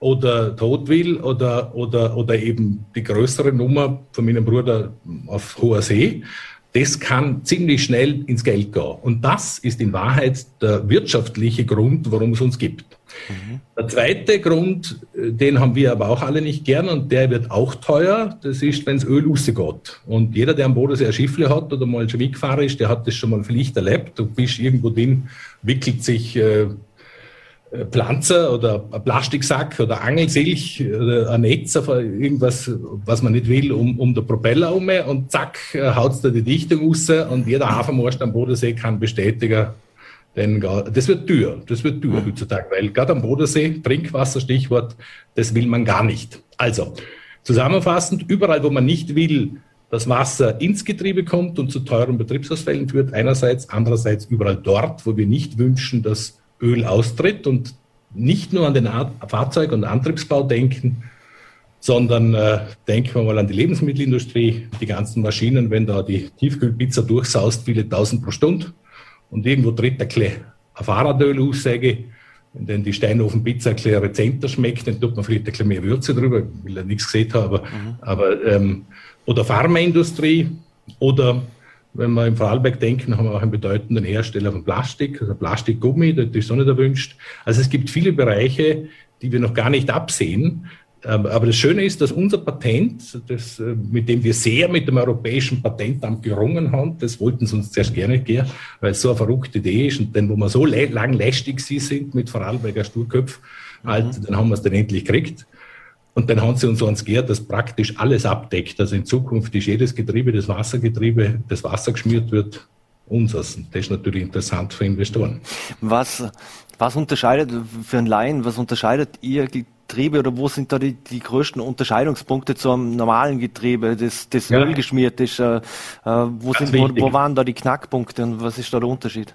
oder Todwil oder, oder, oder eben die größere Nummer von meinem Bruder auf hoher See, das kann ziemlich schnell ins Geld gehen. Und das ist in Wahrheit der wirtschaftliche Grund, warum es uns gibt. Mhm. Der zweite Grund, den haben wir aber auch alle nicht gern und der wird auch teuer, das ist, wenn es Öl rausgeht. Und jeder, der am Bodensee ein Schiffle hat oder mal schon weggefahren ist, der hat das schon mal vielleicht erlebt. Du bist irgendwo drin, wickelt sich äh, äh, Pflanze oder ein Plastiksack oder Angelsilch oder ein Netz auf irgendwas, was man nicht will, um, um den Propeller um und zack, äh, haut's da die Dichtung raus und jeder Hafenmarsch am Bodensee kann bestätigen, denn das wird teuer, das wird teuer heutzutage, weil gerade am Bodensee, Trinkwasser, Stichwort, das will man gar nicht. Also, zusammenfassend, überall, wo man nicht will, dass Wasser ins Getriebe kommt und zu teuren Betriebsausfällen führt, einerseits, andererseits überall dort, wo wir nicht wünschen, dass Öl austritt und nicht nur an den Fahrzeug- und Antriebsbau denken, sondern äh, denken wir mal an die Lebensmittelindustrie, die ganzen Maschinen, wenn da die Tiefkühlpizza durchsaust, viele tausend pro Stunde und irgendwo tritt ein, ein Fahrradöl aus, sage wenn dann die Steinofenpizza ein bisschen rezenter schmeckt, dann tut man vielleicht ein bisschen mehr Würze drüber, will ja nichts gesehen haben, aber, mhm. aber ähm, oder Pharmaindustrie oder Wenn wir im Vorarlberg denken, haben wir auch einen bedeutenden Hersteller von Plastik, also Plastikgummi, das ist auch nicht erwünscht. Also es gibt viele Bereiche, die wir noch gar nicht absehen. Ähm, aber das Schöne ist, dass unser Patent, das, äh, mit dem wir sehr mit dem Europäischen Patentamt gerungen haben, das wollten sie uns zuerst gerne gehen, weil es so eine verrückte Idee ist und denn wo wir so lang lästig sie sind mit Vorarlberger Sturköpf, halt, mhm. dann haben wir es dann endlich gekriegt. Und dann haben sie uns ans gehört, dass praktisch alles abdeckt. Also in Zukunft ist jedes Getriebe, das Wassergetriebe, das Wasser geschmiert wird, unseres. Das ist natürlich interessant für Investoren. Was, was unterscheidet für einen Laien, was unterscheidet Ihr Getriebe oder wo sind da die, die größten Unterscheidungspunkte zum normalen Getriebe, das, das ja. Öl geschmiert ist? Äh, äh wo, sind, wo, wo, waren da die Knackpunkte und was ist da der Unterschied?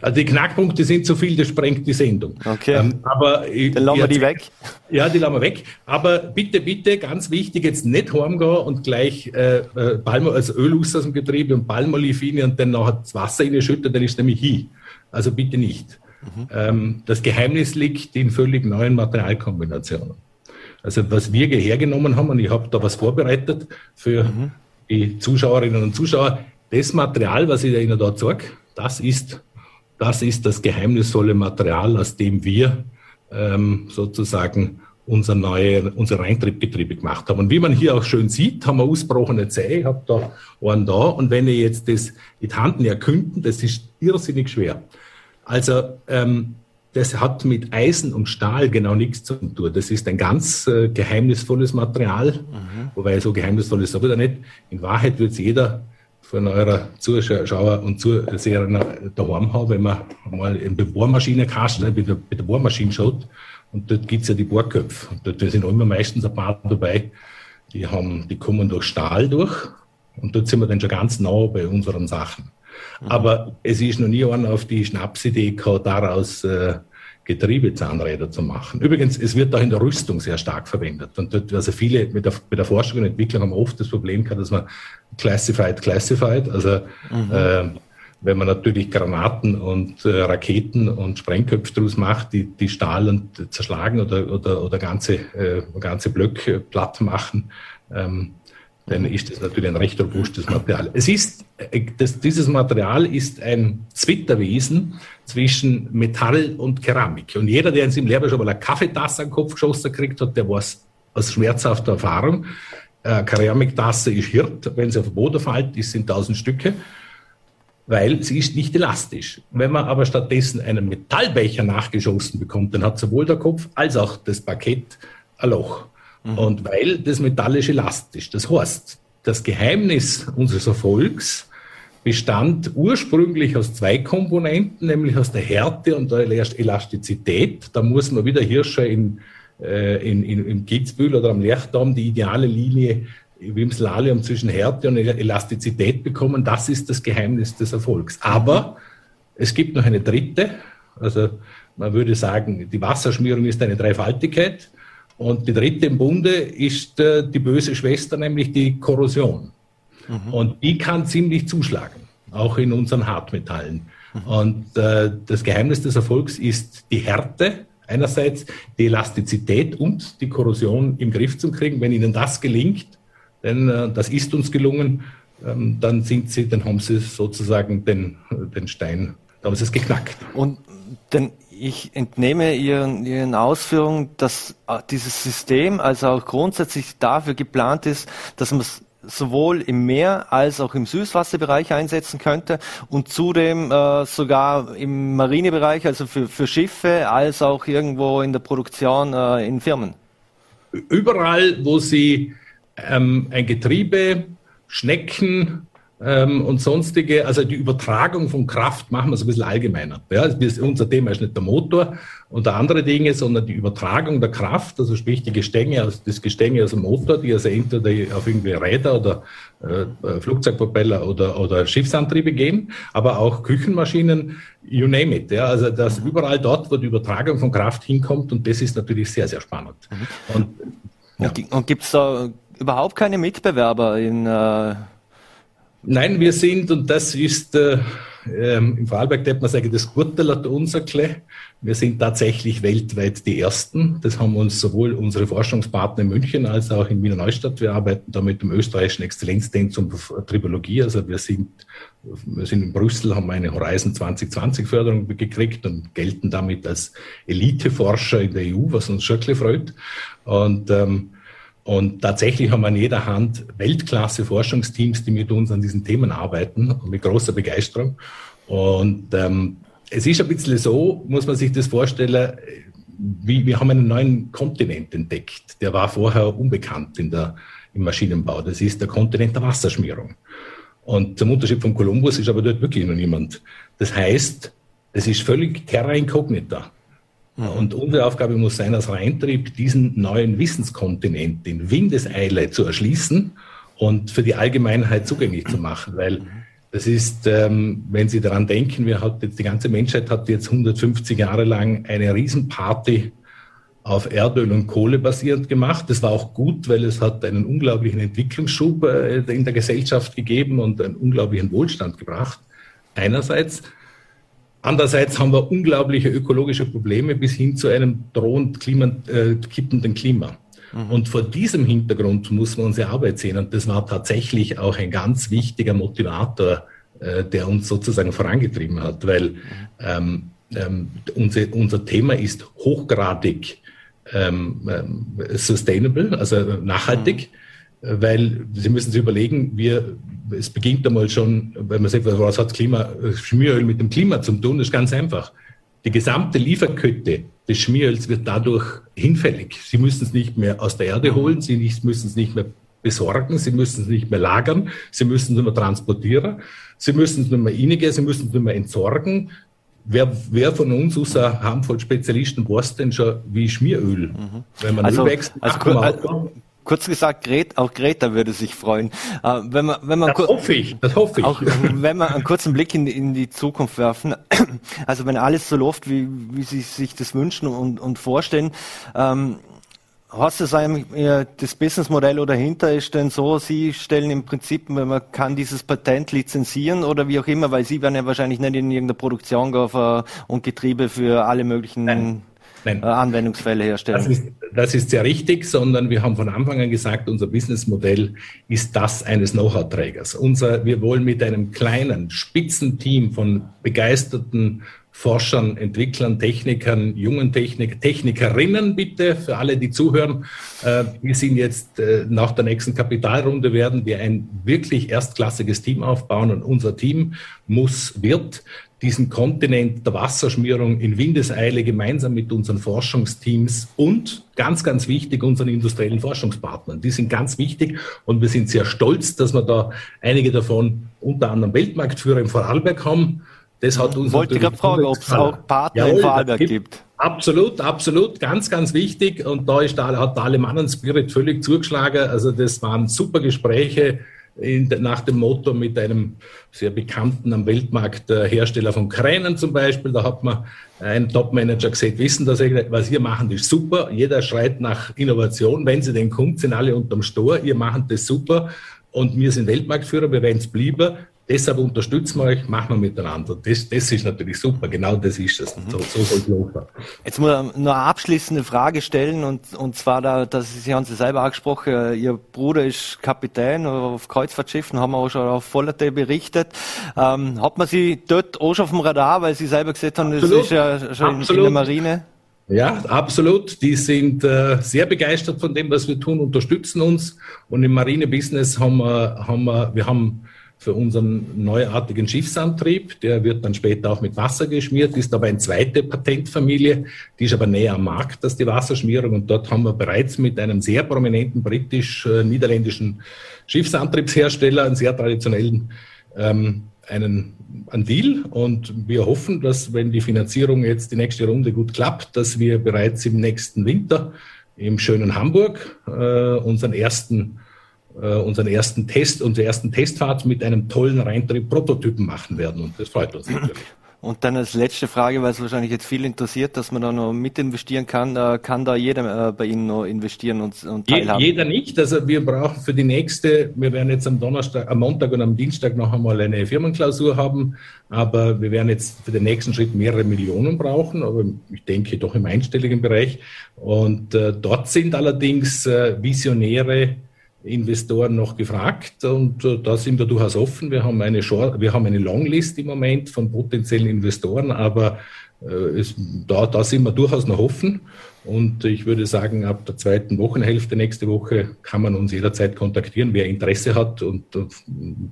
Also die Knackpunkte sind zu viel, das sprengt die Sendung. Okay. Ähm, aber Dann lassen wir die weg. Ja, die lassen wir weg. Aber bitte, bitte, ganz wichtig, jetzt nicht heimgehen und gleich äh, äh Palmo, also Öl aus dem Getriebe und Palmolifine und dann nachher das Wasser in schütten, dann ist nämlich hin. Also bitte nicht. Mhm. Ähm, das Geheimnis liegt in völlig neuen Materialkombinationen. Also was wir hergenommen haben, und ich habe da was vorbereitet für mhm. die Zuschauerinnen und Zuschauer, das Material, was ich Ihnen da zeige, das ist das ist das geheimnisvolle Material, aus dem wir ähm, sozusagen unser neue, unser Reintriebgetriebe gemacht haben. Und wie man hier auch schön sieht, haben wir ausbrochene Zähne, ich habe da einen da. Und wenn ihr jetzt das in die Hand erkünden, das ist irrsinnig schwer. Also ähm, das hat mit Eisen und Stahl genau nichts zu tun. Das ist ein ganz äh, geheimnisvolles Material, mhm. wobei so geheimnisvoll ist es wieder nicht. In Wahrheit wird es jeder von eurer Zuschauer und Zuseher daheim haben, wenn man mal in der Bohrmaschine kastet, mit der, mit der Bohrmaschine schaut. Und dort gibt es ja die Bohrköpfe. Und dort sind immer meistens ein paar dabei, die, haben, die kommen durch Stahl durch. Und dort sind wir dann schon ganz nah bei unseren Sachen. Mhm. Aber es ist noch nie einer auf die Schnapsidee gehabt, daraus äh, Getriebezahnräder zu machen. Übrigens, es wird auch in der Rüstung sehr stark verwendet. Und dort, also viele mit der, mit der Forschung und Entwicklung haben oft das Problem gehabt, dass man classified, classified, also mhm. äh, wenn man natürlich Granaten und äh, Raketen und Sprengköpfe daraus macht, die, die Stahl und zerschlagen oder, oder, oder ganze, äh, ganze Blöcke platt machen, ähm, dann ist das natürlich ein recht robustes Material. Es ist, äh, das, dieses Material ist ein Zwitterwesen zwischen Metall und Keramik. Und jeder, der in seinem Leben schon mal eine Kaffeetasse an den Kopf geschossen kriegt hat, der weiß aus schmerzhafter Erfahrung. Eine Keramiktasse ist Hirt, wenn sie auf den Boden fällt, ist in tausend Stücke, weil sie ist nicht elastisch. Wenn man aber stattdessen einen Metallbecher nachgeschossen bekommt, dann hat sowohl der Kopf als auch das Parkett ein Loch. Mhm. Und weil das metallisch elastisch. Das heißt, das Geheimnis unseres Erfolgs bestand ursprünglich aus zwei Komponenten, nämlich aus der Härte und der Elastizität. Da muss man wieder Hirscher in, äh, in, in, im Kitzbühel oder am Lerchdamm die ideale Linie wie im Slalom zwischen Härte und Elastizität bekommen. Das ist das Geheimnis des Erfolgs. Aber es gibt noch eine dritte. Also man würde sagen, die Wasserschmierung ist eine Dreifaltigkeit. Und die dritte im Bunde ist äh, die böse Schwester, nämlich die Korrosion. Mhm. Und die kann ziemlich zuschlagen, auch in unseren Hartmetallen. Mhm. Und äh, das Geheimnis des Erfolgs ist die Härte, einerseits die Elastizität und die Korrosion im Griff zu kriegen. Wenn Ihnen das gelingt, denn äh, das ist uns gelungen, ähm, dann sind Sie, dann haben Sie sozusagen den, den Stein, da haben Sie es geknackt. Und denn ich entnehme Ihren, Ihren Ausführungen, dass äh, dieses System also auch grundsätzlich dafür geplant ist, dass man es sowohl im Meer als auch im Süßwasserbereich einsetzen könnte und zudem äh, sogar im Marinebereich, also für, für Schiffe, als auch irgendwo in der Produktion äh, in Firmen. Überall, wo Sie ähm, ein Getriebe, Schnecken, ähm, und sonstige, also die Übertragung von Kraft machen wir so ein bisschen allgemeiner. Ja, unser Thema ist nicht der Motor und andere Dinge, sondern die Übertragung der Kraft, also sprich die Gestänge, das Gestänge aus dem Motor, die also entweder auf irgendwie Räder oder äh, Flugzeugpropeller oder, oder Schiffsantriebe gehen, aber auch Küchenmaschinen, you name it. Ja, also das überall dort, wo die Übertragung von Kraft hinkommt und das ist natürlich sehr, sehr spannend. Mhm. Und, ja. und, und gibt es da überhaupt keine Mitbewerber in äh Nein, wir sind, und das ist äh, ähm, im Vorarlberg, man sagen, das Gurtel hat unser Kle. Wir sind tatsächlich weltweit die Ersten. Das haben uns sowohl unsere Forschungspartner in München als auch in Wiener Neustadt. Wir arbeiten da mit dem österreichischen Exzellenzzentrum für Tribologie. Also wir sind, wir sind in Brüssel, haben eine Horizon 2020 Förderung gekriegt und gelten damit als Eliteforscher in der EU, was uns schon freut. Und, ähm, und tatsächlich haben wir an jeder Hand Weltklasse Forschungsteams, die mit uns an diesen Themen arbeiten, mit großer Begeisterung. Und ähm, es ist ein bisschen so, muss man sich das vorstellen, wie, wir haben einen neuen Kontinent entdeckt. Der war vorher unbekannt in der, im Maschinenbau. Das ist der Kontinent der Wasserschmierung. Und zum Unterschied von Kolumbus ist aber dort wirklich noch niemand. Das heißt, es ist völlig terra incognita. Und unsere Aufgabe muss sein, als Reintrieb diesen neuen Wissenskontinent in Windeseile zu erschließen und für die Allgemeinheit zugänglich zu machen, weil. Das ist, ähm, wenn Sie daran denken, wir hat jetzt, die ganze Menschheit hat jetzt 150 Jahre lang eine Riesenparty auf Erdöl und Kohle basierend gemacht. Das war auch gut, weil es hat einen unglaublichen Entwicklungsschub äh, in der Gesellschaft gegeben und einen unglaublichen Wohlstand gebracht. Einerseits. Andererseits haben wir unglaubliche ökologische Probleme bis hin zu einem drohend Klima, äh, kippenden Klima. Mhm. Und vor diesem Hintergrund muss man unsere Arbeit sehen. Und das war tatsächlich auch ein ganz wichtiger Motivator, äh, der uns sozusagen vorangetrieben hat, weil ähm, ähm, unser, unser Thema ist hochgradig ähm, ähm sustainable, also nachhaltig. Mhm weil Sie müssen sich überlegen, wir, es beginnt einmal schon, wenn man sagt, was hat Klima, Schmieröl mit dem Klima zu tun, das ist ganz einfach. Die gesamte Lieferkette des Schmieröls wird dadurch hinfällig. Sie müssen es nicht mehr aus der Erde holen, Sie müssen es nicht mehr besorgen, Sie müssen es nicht mehr lagern, Sie müssen es nur mehr transportieren, Sie müssen es nur mehr innigen, Sie müssen es nur mehr entsorgen. Wer, wer von uns, außer Handvoll Spezialisten, weiß denn schon, wie Schmieröl? Mhm. Wenn man also, wächst, also, Kurz gesagt, Gret, auch Greta würde sich freuen. Äh, wenn man, wenn man das hoffe ich, das hoffe ich. Auch, wenn wir einen kurzen Blick in, in die Zukunft werfen, also wenn alles so läuft, wie, wie Sie sich das wünschen und, und vorstellen, ähm, Hast du sagen, das Businessmodell dahinter ist denn so, Sie stellen im Prinzip, man kann dieses Patent lizenzieren oder wie auch immer, weil Sie werden ja wahrscheinlich nicht in irgendeiner Produktion gehen und Getriebe für alle möglichen Nein. Nein. Äh, Anwendungsfälle herstellen. Das ist, das ist sehr richtig, sondern wir haben von Anfang an gesagt, unser Businessmodell ist das eines Know-how-Trägers. Unser, wir wollen mit einem kleinen Spitzenteam von begeisterten Forschern, Entwicklern, Technikern, jungen Technik, Technikerinnen bitte, für alle, die zuhören. Äh, wir sind jetzt äh, nach der nächsten Kapitalrunde werden wir ein wirklich erstklassiges Team aufbauen und unser Team muss, wird diesen Kontinent der Wasserschmierung in Windeseile gemeinsam mit unseren Forschungsteams und ganz, ganz wichtig unseren industriellen Forschungspartnern. Die sind ganz wichtig und wir sind sehr stolz, dass wir da einige davon unter anderem Weltmarktführer im Vorarlberg haben. Das hat uns Wollte gerade fragen, ob es auch Partner Jawohl, im Vorarlberg gibt, gibt. Absolut, absolut, ganz, ganz wichtig. Und da ist da, hat der Alemannen Spirit völlig zugeschlagen. Also das waren super Gespräche in, nach dem Motto mit einem sehr bekannten am Weltmarkt äh, Hersteller von Kränen zum Beispiel. Da hat man einen Top-Manager gesagt, wissen das, was ihr macht, ist super. Jeder schreit nach Innovation. Wenn sie den kommt, sind alle unterm Stor. Ihr macht das super. Und wir sind Weltmarktführer, wir werden es bleiben. Deshalb unterstützen wir euch, machen wir miteinander. Das, das ist natürlich super, genau das ist es. So, so soll es laufen. Jetzt muss ich nur eine abschließende Frage stellen und, und zwar, da, das Sie haben Sie selber angesprochen, äh, Ihr Bruder ist Kapitän auf Kreuzfahrtschiffen, haben wir auch schon auf Vollerte berichtet. Ähm, hat man Sie dort auch schon auf dem Radar, weil Sie selber gesagt haben, das ist ja schon in, in der Marine? Ja, absolut. Die sind äh, sehr begeistert von dem, was wir tun, unterstützen uns. Und im Marine-Business haben wir, haben wir, wir haben für unseren neuartigen Schiffsantrieb. Der wird dann später auch mit Wasser geschmiert, ist aber eine zweite Patentfamilie, die ist aber näher am Markt als die Wasserschmierung. Und dort haben wir bereits mit einem sehr prominenten britisch-niederländischen Schiffsantriebshersteller, einen sehr traditionellen, ähm, einen, einen Deal. Und wir hoffen, dass wenn die Finanzierung jetzt die nächste Runde gut klappt, dass wir bereits im nächsten Winter im schönen Hamburg äh, unseren ersten äh, unseren ersten Test, unsere ersten Testfahrt mit einem tollen Reintrieb-Prototypen machen werden. Und das freut uns natürlich. Und dann als letzte Frage, weil es wahrscheinlich jetzt viel interessiert, dass man da noch mit investieren kann, äh, kann da jeder äh, bei Ihnen noch investieren und, und teilhaben? Jeder nicht. Also wir brauchen für die nächste, wir werden jetzt am Donnerstag, am Montag und am Dienstag noch einmal eine Firmenklausur haben, aber wir werden jetzt für den nächsten Schritt mehrere Millionen brauchen, aber ich denke doch im einstelligen Bereich. Und äh, dort sind allerdings äh, Visionäre Investoren noch gefragt und äh, da sind wir durchaus offen. Wir haben eine, Short, wir haben eine Longlist im Moment von potenziellen Investoren, aber äh, es, da, da sind wir durchaus noch offen. Und ich würde sagen, ab der zweiten Wochenhälfte nächste Woche kann man uns jederzeit kontaktieren, wer Interesse hat. Und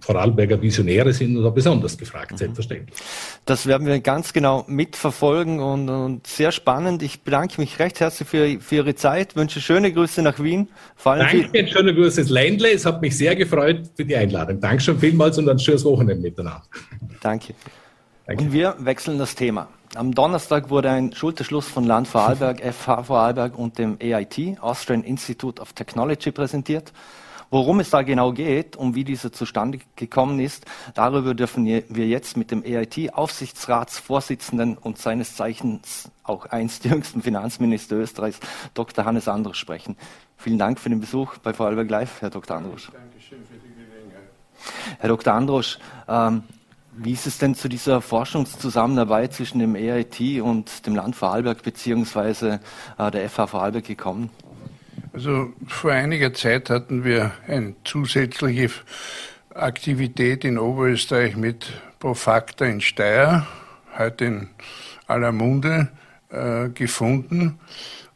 Vorarlberger Visionäre sind da besonders gefragt, mhm. selbstverständlich. Das werden wir ganz genau mitverfolgen und, und, sehr spannend. Ich bedanke mich recht herzlich für, für Ihre Zeit, wünsche schöne Grüße nach Wien. Vor allem Danke, schöne Grüße ins Ländle. Es hat mich sehr gefreut für die Einladung. Danke schon vielmals und ein schönes Wochenende miteinander. Danke. Danke. Und wir wechseln das Thema. Am Donnerstag wurde ein Schulterschluss von Land Vorarlberg, FH Vorarlberg und dem AIT, Austrian Institute of Technology, präsentiert. Worum es da genau geht und wie dieser zustande gekommen ist, darüber dürfen wir jetzt mit dem AIT-Aufsichtsratsvorsitzenden und seines Zeichens auch einst jüngsten Finanzminister Österreichs, Dr. Hannes Andrusch, sprechen. Vielen Dank für den Besuch bei Vorarlberg Live, Herr Dr. Andrusch. Dankeschön für die Gelegenheit. Herr Dr. Andrusch, ähm, wie ist es denn zu dieser Forschungszusammenarbeit zwischen dem EIT und dem Land Vorarlberg beziehungsweise äh, der FH Vorarlberg gekommen? Also vor einiger Zeit hatten wir eine zusätzliche Aktivität in Oberösterreich mit Profacta in Steyr, heute in aller Munde, äh, gefunden.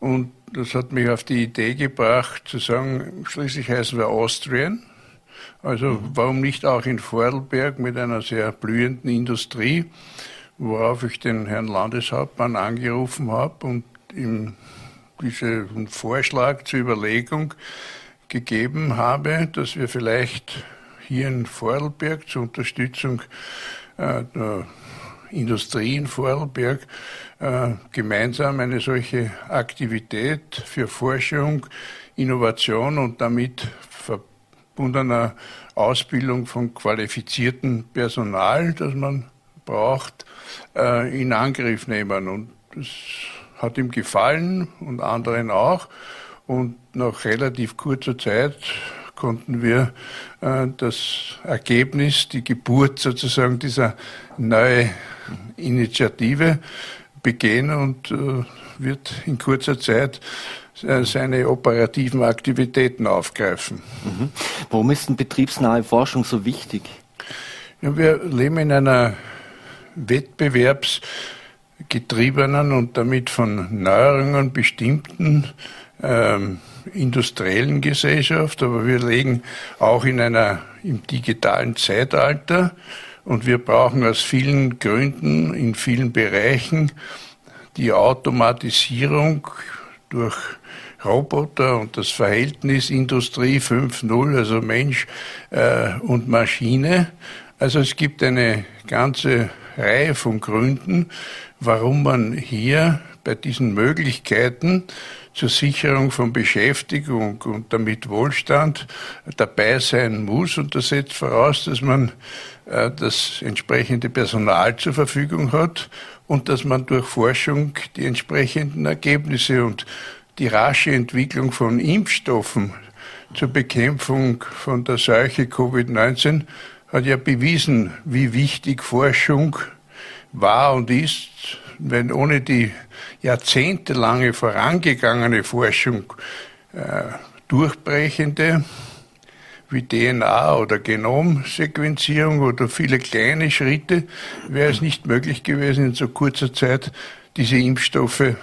Und das hat mich auf die Idee gebracht, zu sagen, schließlich heißen wir Austrian also mhm. warum nicht auch in Vorarlberg mit einer sehr blühenden Industrie, worauf ich den Herrn Landeshauptmann angerufen habe und ihm diesen Vorschlag zur Überlegung gegeben habe, dass wir vielleicht hier in Vorarlberg zur Unterstützung äh, der Industrie in Vorarlberg äh, gemeinsam eine solche Aktivität für Forschung, Innovation und damit verbundener Ausbildung von qualifiziertem Personal, das man braucht, äh, in Angriff nehmen. Und das hat ihm gefallen und anderen auch. Und nach relativ kurzer Zeit konnten wir äh, das Ergebnis, die Geburt sozusagen dieser neuen Initiative begehen und äh, wird in kurzer Zeit seine operativen Aktivitäten aufgreifen. Mhm. Warum ist denn betriebsnahe Forschung so wichtig? Ja, wir leben in einer wettbewerbsgetriebenen und damit von Neuerungen bestimmten ähm, industriellen Gesellschaft, aber wir leben auch in einer im digitalen Zeitalter und wir brauchen aus vielen Gründen in vielen Bereichen die Automatisierung durch Roboter und das Verhältnis Industrie 5.0, also Mensch äh, und Maschine. Also es gibt eine ganze Reihe von Gründen, warum man hier bei diesen Möglichkeiten zur Sicherung von Beschäftigung und damit Wohlstand dabei sein muss. Und das setzt voraus, dass man äh, das entsprechende Personal zur Verfügung hat und dass man durch Forschung die entsprechenden Ergebnisse und die rasche Entwicklung von Impfstoffen zur Bekämpfung von der Seuche Covid-19 hat ja bewiesen, wie wichtig Forschung war und ist, wenn ohne die jahrzehntelange vorangegangene Forschung äh, durchbrechende wie DNA oder Genomsequenzierung oder viele kleine Schritte, wäre es nicht möglich gewesen, in so kurzer Zeit diese Impfstoffe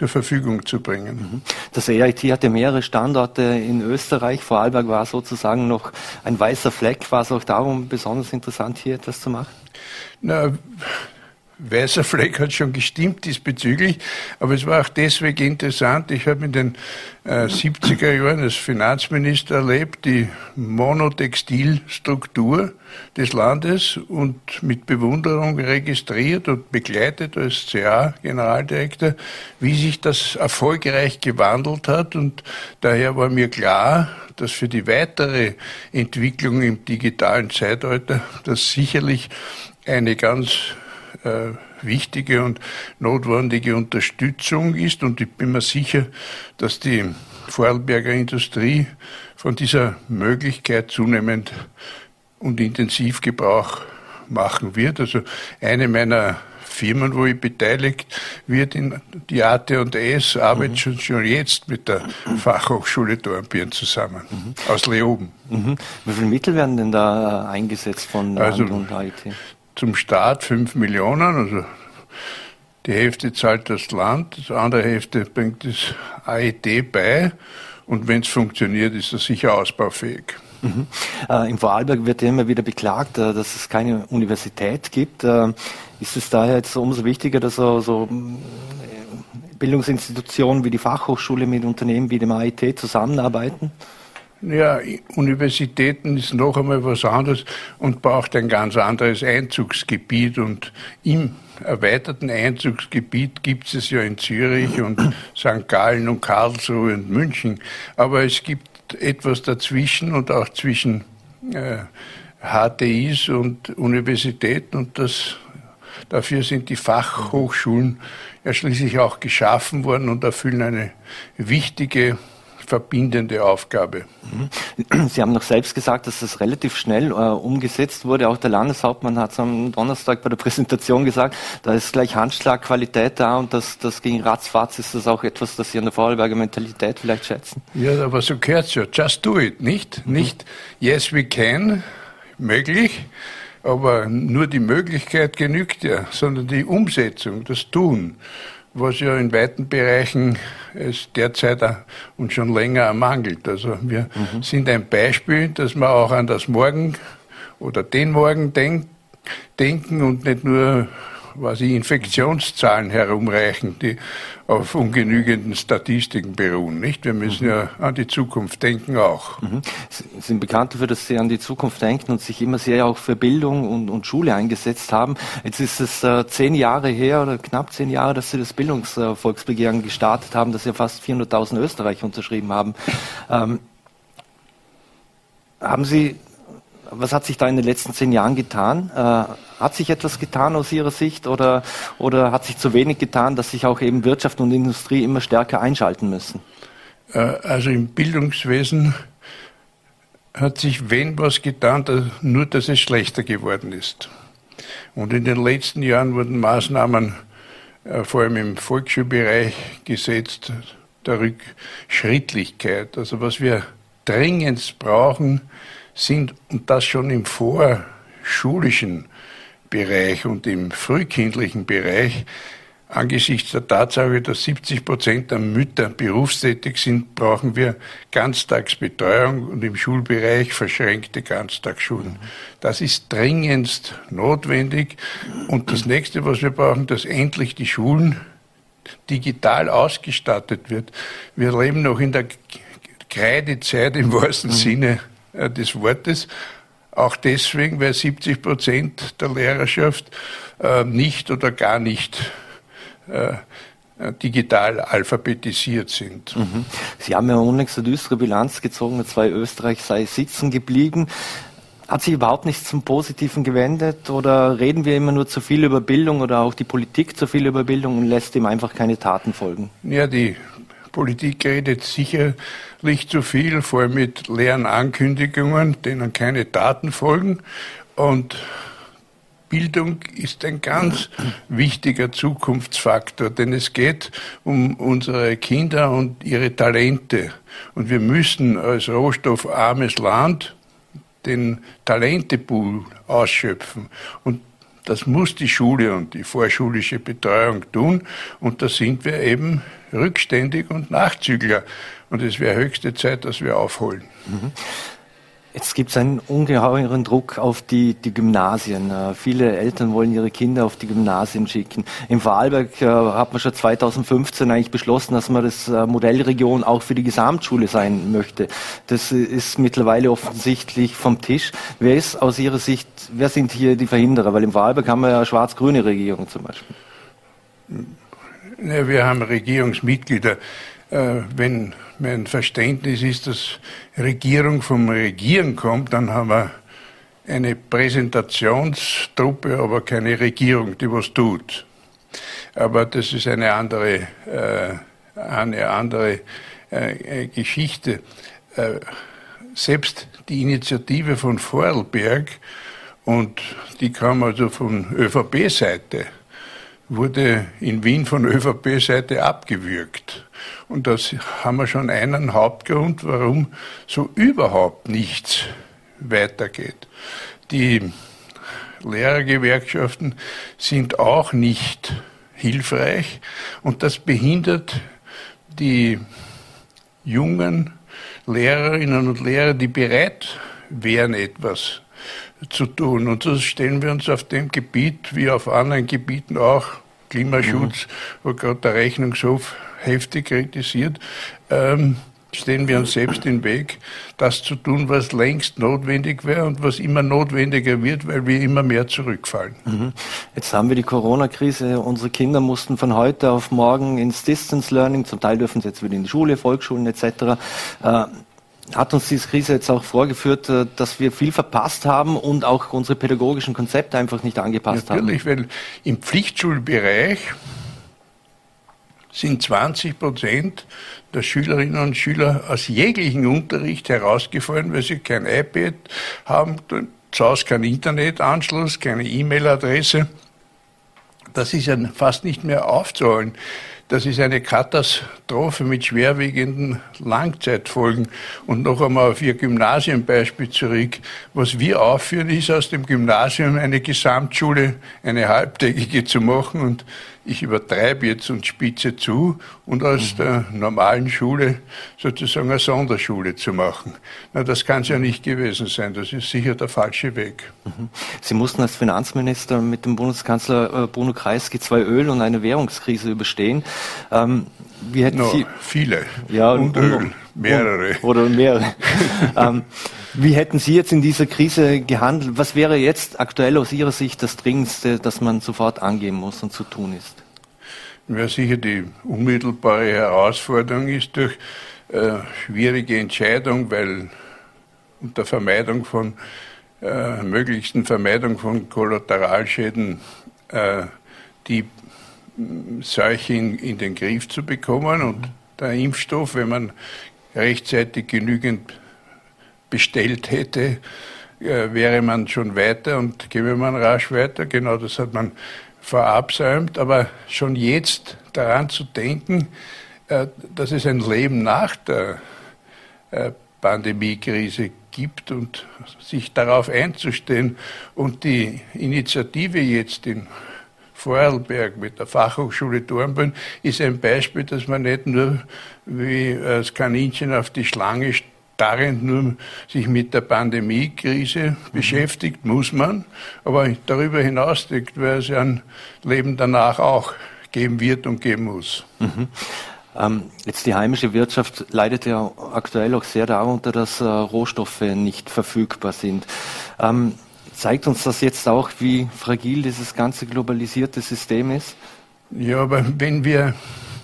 zur Verfügung zu bringen. Mhm. Das EIT hatte mehrere Standorte in Österreich. Vorarlberg war sozusagen noch ein weißer Fleck. War es auch darum besonders interessant, hier etwas zu machen? Na, weißer Fleck hat schon gestimmt diesbezüglich, aber es war auch deswegen interessant. Ich habe in den äh, 70er Jahren als Finanzminister erlebt, die Monotextilstruktur des Landes und mit Bewunderung registriert und begleitet als CA-Generaldirektor, wie sich das erfolgreich gewandelt hat. Und daher war mir klar, dass für die weitere Entwicklung im digitalen Zeitalter das sicherlich eine ganz äh, wichtige und notwendige Unterstützung ist. Und ich bin mir sicher, dass die Vorarlberger Industrie von dieser Möglichkeit zunehmend und intensiv Gebrauch machen wird. Also eine meiner Firmen, wo ich beteiligt wird, in die AT&S, arbeitet mhm. schon, schon jetzt mit der Fachhochschule Dornbirn zusammen, mhm. aus Leoben. Mhm. Wie viele Mittel werden denn da eingesetzt von also, und IT? Zum Start 5 Millionen, also die Hälfte zahlt das Land, die andere Hälfte bringt das AET bei und wenn es funktioniert, ist es sicher ausbaufähig. Mhm. Äh, Im Vorarlberg wird ja immer wieder beklagt, äh, dass es keine Universität gibt. Äh, ist es daher jetzt umso wichtiger, dass so, so äh, Bildungsinstitutionen wie die Fachhochschule mit Unternehmen wie dem AIT zusammenarbeiten? Ja, Universitäten ist noch einmal was anderes und braucht ein ganz anderes Einzugsgebiet. Und im erweiterten Einzugsgebiet gibt es ja in Zürich und St. Gallen und Karlsruhe und München. Aber es gibt etwas dazwischen und auch zwischen äh, HTIs und Universitäten und das, dafür sind die Fachhochschulen ja schließlich auch geschaffen worden und erfüllen eine wichtige verbindende Aufgabe. Mhm. Sie haben noch selbst gesagt, dass das relativ schnell äh, umgesetzt wurde. Auch der Landeshauptmann hat es am Donnerstag bei der Präsentation gesagt, da ist gleich Handschlagqualität da und das, das ging ratzfatz. Ist das auch etwas, das Sie an der Vorarlberger Mentalität vielleicht schätzen? Ja, aber so gehört es ja. Just do it, nicht? Mhm. Nicht yes we can, möglich, aber nur die Möglichkeit genügt ja, sondern die Umsetzung, das Tun was ja in weiten Bereichen es derzeit und schon länger mangelt. Also wir mhm. sind ein Beispiel, dass wir auch an das Morgen oder den Morgen denk, denken und nicht nur quasi Infektionszahlen herumreichen, die auf ungenügenden Statistiken beruhen. Nicht? Wir müssen mhm. ja an die Zukunft denken auch. Mhm. Sie sind bekannt dafür, dass Sie an die Zukunft denken und sich immer sehr auch für Bildung und, und Schule eingesetzt haben. Jetzt ist es äh, zehn Jahre her oder knapp zehn Jahre, dass Sie das Bildungsvolksbegehren gestartet haben, dass ja fast 400.000 Österreicher unterschrieben haben. Ähm, haben Sie was hat sich da in den letzten zehn Jahren getan? Äh, hat sich etwas getan aus Ihrer Sicht oder, oder hat sich zu wenig getan, dass sich auch eben Wirtschaft und Industrie immer stärker einschalten müssen? Äh, also im Bildungswesen hat sich wenn was getan, nur dass es schlechter geworden ist. Und in den letzten Jahren wurden Maßnahmen äh, vor allem im Volksschulbereich gesetzt, der Rückschrittlichkeit. Also was wir dringend brauchen, sind, und das schon im vorschulischen Bereich und im frühkindlichen Bereich, angesichts der Tatsache, dass 70 Prozent der Mütter berufstätig sind, brauchen wir Ganztagsbetreuung und im Schulbereich verschränkte Ganztagsschulen. Das ist dringendst notwendig. Und das nächste, was wir brauchen, dass endlich die Schulen digital ausgestattet wird. Wir leben noch in der Kreidezeit im wahrsten mhm. Sinne des Wortes. Auch deswegen, weil 70 Prozent der Lehrerschaft äh, nicht oder gar nicht äh, digital alphabetisiert sind. Mhm. Sie haben ja unlängst eine düstere Bilanz gezogen, mit zwei Österreich sei sitzen geblieben. Hat sich überhaupt nichts zum Positiven gewendet oder reden wir immer nur zu viel über Bildung oder auch die Politik zu viel über Bildung und lässt ihm einfach keine Taten folgen? Ja, die Politik redet sicherlich zu viel, vor allem mit leeren Ankündigungen, denen keine Daten folgen. Und Bildung ist ein ganz wichtiger Zukunftsfaktor, denn es geht um unsere Kinder und ihre Talente. Und wir müssen als rohstoffarmes Land den Talentepool ausschöpfen. Und das muss die Schule und die vorschulische Betreuung tun. Und da sind wir eben rückständig und Nachzügler. Und es wäre höchste Zeit, dass wir aufholen. Mhm. Jetzt gibt es einen ungeheuren Druck auf die, die Gymnasien. Äh, viele Eltern wollen ihre Kinder auf die Gymnasien schicken. Im Vorarlberg äh, hat man schon 2015 eigentlich beschlossen, dass man das äh, Modellregion auch für die Gesamtschule sein möchte. Das ist mittlerweile offensichtlich vom Tisch. Wer ist aus Ihrer Sicht, wer sind hier die Verhinderer? Weil im Vorarlberg haben wir ja schwarz-grüne Regierung zum Beispiel. Ja, wir haben Regierungsmitglieder. Äh, wenn mein Verständnis ist, dass Regierung vom Regieren kommt, dann haben wir eine Präsentationstruppe, aber keine Regierung, die was tut. Aber das ist eine andere, äh, eine andere äh, Geschichte. Äh, selbst die Initiative von Vorarlberg, und die kam also von ÖVP-Seite, wurde in Wien von ÖVP-Seite abgewürgt. Und das haben wir schon einen Hauptgrund, warum so überhaupt nichts weitergeht. Die Lehrergewerkschaften sind auch nicht hilfreich und das behindert die jungen Lehrerinnen und Lehrer, die bereit wären, etwas zu tun. Und so stellen wir uns auf dem Gebiet wie auf anderen Gebieten auch, Klimaschutz, mhm. wo gerade der Rechnungshof heftig kritisiert, ähm, stehen wir uns selbst im Weg, das zu tun, was längst notwendig wäre und was immer notwendiger wird, weil wir immer mehr zurückfallen. Mhm. Jetzt haben wir die Corona-Krise. Unsere Kinder mussten von heute auf morgen ins Distance Learning, zum Teil dürfen sie jetzt wieder in die Schule, Volksschulen etc. Äh, hat uns diese Krise jetzt auch vorgeführt, äh, dass wir viel verpasst haben und auch unsere pädagogischen Konzepte einfach nicht angepasst Natürlich, haben. Natürlich, weil im Pflichtschulbereich sind 20 Prozent der Schülerinnen und Schüler aus jeglichen Unterricht herausgefallen, weil sie kein iPad haben, zu Hause keinen Internetanschluss, keine E-Mail-Adresse. Das ist ja fast nicht mehr aufzuholen. Das ist eine Katastrophe mit schwerwiegenden Langzeitfolgen. Und noch einmal auf Ihr Gymnasienbeispiel zurück. Was wir aufführen, ist aus dem Gymnasium eine Gesamtschule, eine halbtägige zu machen. Und ich übertreibe jetzt und spitze zu und aus mhm. der normalen Schule sozusagen eine Sonderschule zu machen. Na, das kann es ja nicht gewesen sein. Das ist sicher der falsche Weg. Mhm. Sie mussten als Finanzminister mit dem Bundeskanzler äh, Bruno Kreisky zwei Öl- und eine Währungskrise überstehen. Ähm, wie hätten no, Sie viele ja, und, und Öl, mehrere oder mehrere. ähm, wie hätten Sie jetzt in dieser Krise gehandelt? Was wäre jetzt aktuell aus Ihrer Sicht das Dringendste, das man sofort angehen muss und zu tun ist? Ja, sicher die unmittelbare Herausforderung ist durch äh, schwierige Entscheidung, weil unter Vermeidung von äh, möglichsten Vermeidung von Kollateralschäden äh, die Seuche in, in, den Griff zu bekommen und der Impfstoff, wenn man rechtzeitig genügend bestellt hätte, äh, wäre man schon weiter und käme man rasch weiter. Genau das hat man verabsäumt. Aber schon jetzt daran zu denken, äh, dass es ein Leben nach der äh, Pandemiekrise gibt und sich darauf einzustellen und die Initiative jetzt in Vorarlberg mit der Fachhochschule Dornbirn ist ein Beispiel, dass man nicht nur wie das Kaninchen auf die Schlange starrend nur sich mit der Pandemiekrise beschäftigt, muss man. Aber darüber hinaus denkt, weil es ja ein Leben danach auch geben wird und geben muss. Mhm. Ähm, jetzt die heimische Wirtschaft leidet ja aktuell auch sehr darunter, dass äh, Rohstoffe nicht verfügbar sind. Ähm, zeigt uns das jetzt auch, wie fragil dieses ganze globalisierte System ist? Ja, aber wenn wir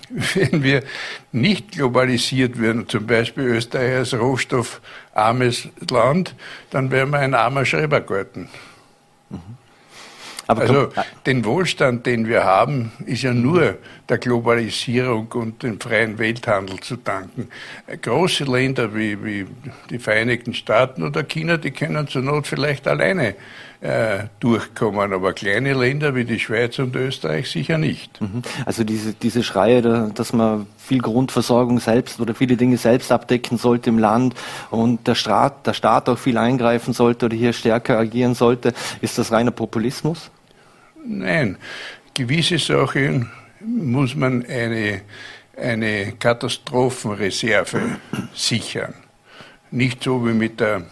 wenn wir nicht globalisiert würden, zum Beispiel Österreich als rohstoffarmes Land, dann wären wir ein armer Schrebergarten. Mhm. also den Wohlstand, den wir haben, ist ja nur der Globalisierung und dem freien Welthandel zu danken. Große Länder wie, wie die Vereinigten Staaten oder China, die können zur Not vielleicht alleine äh, durchkommen. Aber kleine Länder wie die Schweiz und Österreich sicher nicht. Mhm. Also diese, diese Schreie, dass man viel Grundversorgung selbst oder viele Dinge selbst abdecken sollte im Land und der Staat, der Staat auch viel eingreifen sollte oder hier stärker agieren sollte, ist das reiner Populismus? Nein, gewisse Sachen muss man eine, eine Katastrophenreserve sichern. Nicht so wie mit der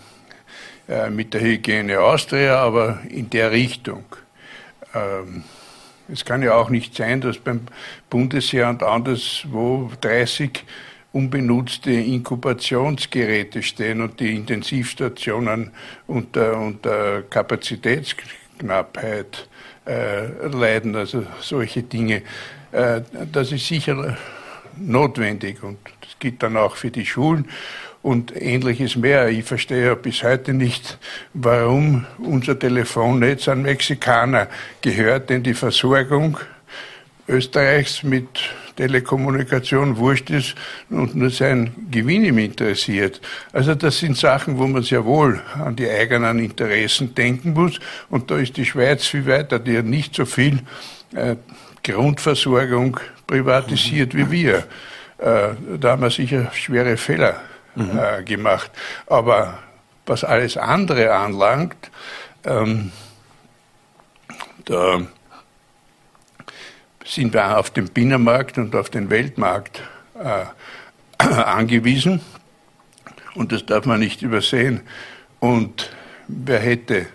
mit der Hygiene Austria, aber in der Richtung. Ähm, es kann ja auch nicht sein, dass beim Bundesheer und anderswo 30 unbenutzte Inkubationsgeräte stehen und die Intensivstationen unter, unter Kapazitätsknappheit äh, leiden, also solche Dinge. Äh, das ist sicher notwendig und das gilt dann auch für die Schulen. Und ähnliches mehr. Ich verstehe ja bis heute nicht, warum unser Telefonnetz an Mexikaner gehört, denn die Versorgung Österreichs mit Telekommunikation wurscht ist und nur sein Gewinn ihm interessiert. Also das sind Sachen, wo man sehr wohl an die eigenen Interessen denken muss. Und da ist die Schweiz viel weiter, die hat nicht so viel äh, Grundversorgung privatisiert wie wir. Äh, da haben wir sicher schwere Fehler mhm. äh, gemacht. Aber was alles andere anlangt, ähm, da sind wir auf den Binnenmarkt und auf den Weltmarkt äh, angewiesen. Und das darf man nicht übersehen. Und wer hätte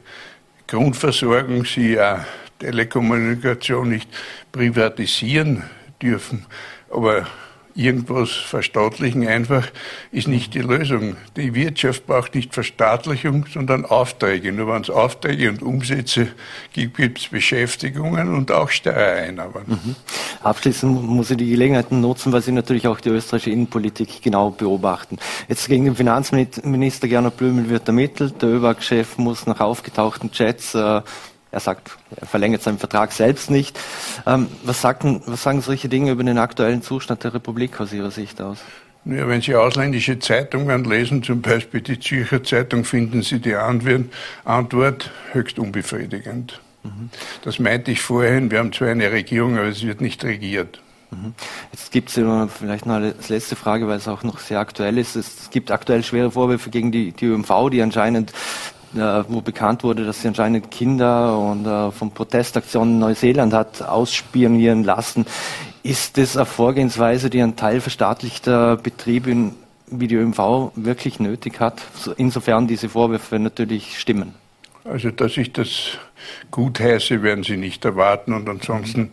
Grundversorgung, sie ja Telekommunikation nicht privatisieren dürfen. Aber irgendwas verstaatlichen einfach ist nicht die Lösung. Die Wirtschaft braucht nicht Verstaatlichung, sondern Aufträge. Nur wenn es Aufträge und Umsätze gibt, gibt es Beschäftigungen und auch Steuereinnahmen. Mhm. Abschließend muss ich die Gelegenheit nutzen, weil Sie natürlich auch die österreichische Innenpolitik genau beobachten. Jetzt gegen den Finanzminister Gernot Blümel wird ermittelt. Der ÖBAG-Chef muss nach aufgetauchten Chats äh, er sagt, er verlängert seinen Vertrag selbst nicht. Ähm, was, sagten, was sagen solche Dinge über den aktuellen Zustand der Republik aus Ihrer Sicht aus? Ja, wenn Sie ausländische Zeitungen lesen, zum Beispiel die Zürcher Zeitung, finden Sie die Antwort höchst unbefriedigend. Mhm. Das meinte ich vorhin. Wir haben zwar eine Regierung, aber es wird nicht regiert. Mhm. Jetzt gibt es vielleicht noch eine letzte Frage, weil es auch noch sehr aktuell ist. Es gibt aktuell schwere Vorwürfe gegen die, die ÖMV, die anscheinend wo bekannt wurde, dass sie anscheinend Kinder und äh, von Protestaktionen in Neuseeland hat ausspionieren lassen. Ist das eine Vorgehensweise, die ein Teil verstaatlichter Betriebe wie die ÖMV wirklich nötig hat, insofern diese Vorwürfe natürlich stimmen? Also, dass ich das gut heiße, werden Sie nicht erwarten und ansonsten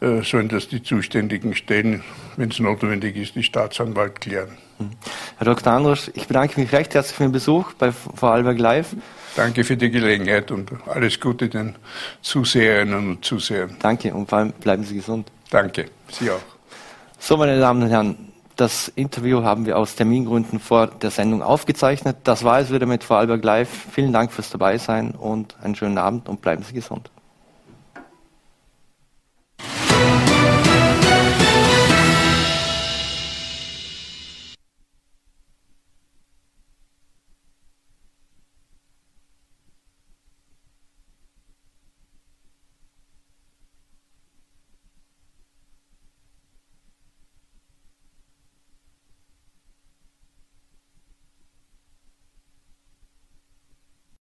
äh, sollen das die zuständigen Stellen, wenn es notwendig ist, die Staatsanwalt klären. Herr Dr. Androsch, ich bedanke mich recht herzlich für den Besuch bei Vorarlberg Live. Danke für die Gelegenheit und alles Gute den Zuseherinnen und Zusehern. Danke und vor allem bleiben Sie gesund. Danke, Sie auch. So, meine Damen und Herren, das Interview haben wir aus Termingründen vor der Sendung aufgezeichnet. Das war es wieder mit Vorarlberg Live. Vielen Dank fürs Dabeisein und einen schönen Abend und bleiben Sie gesund.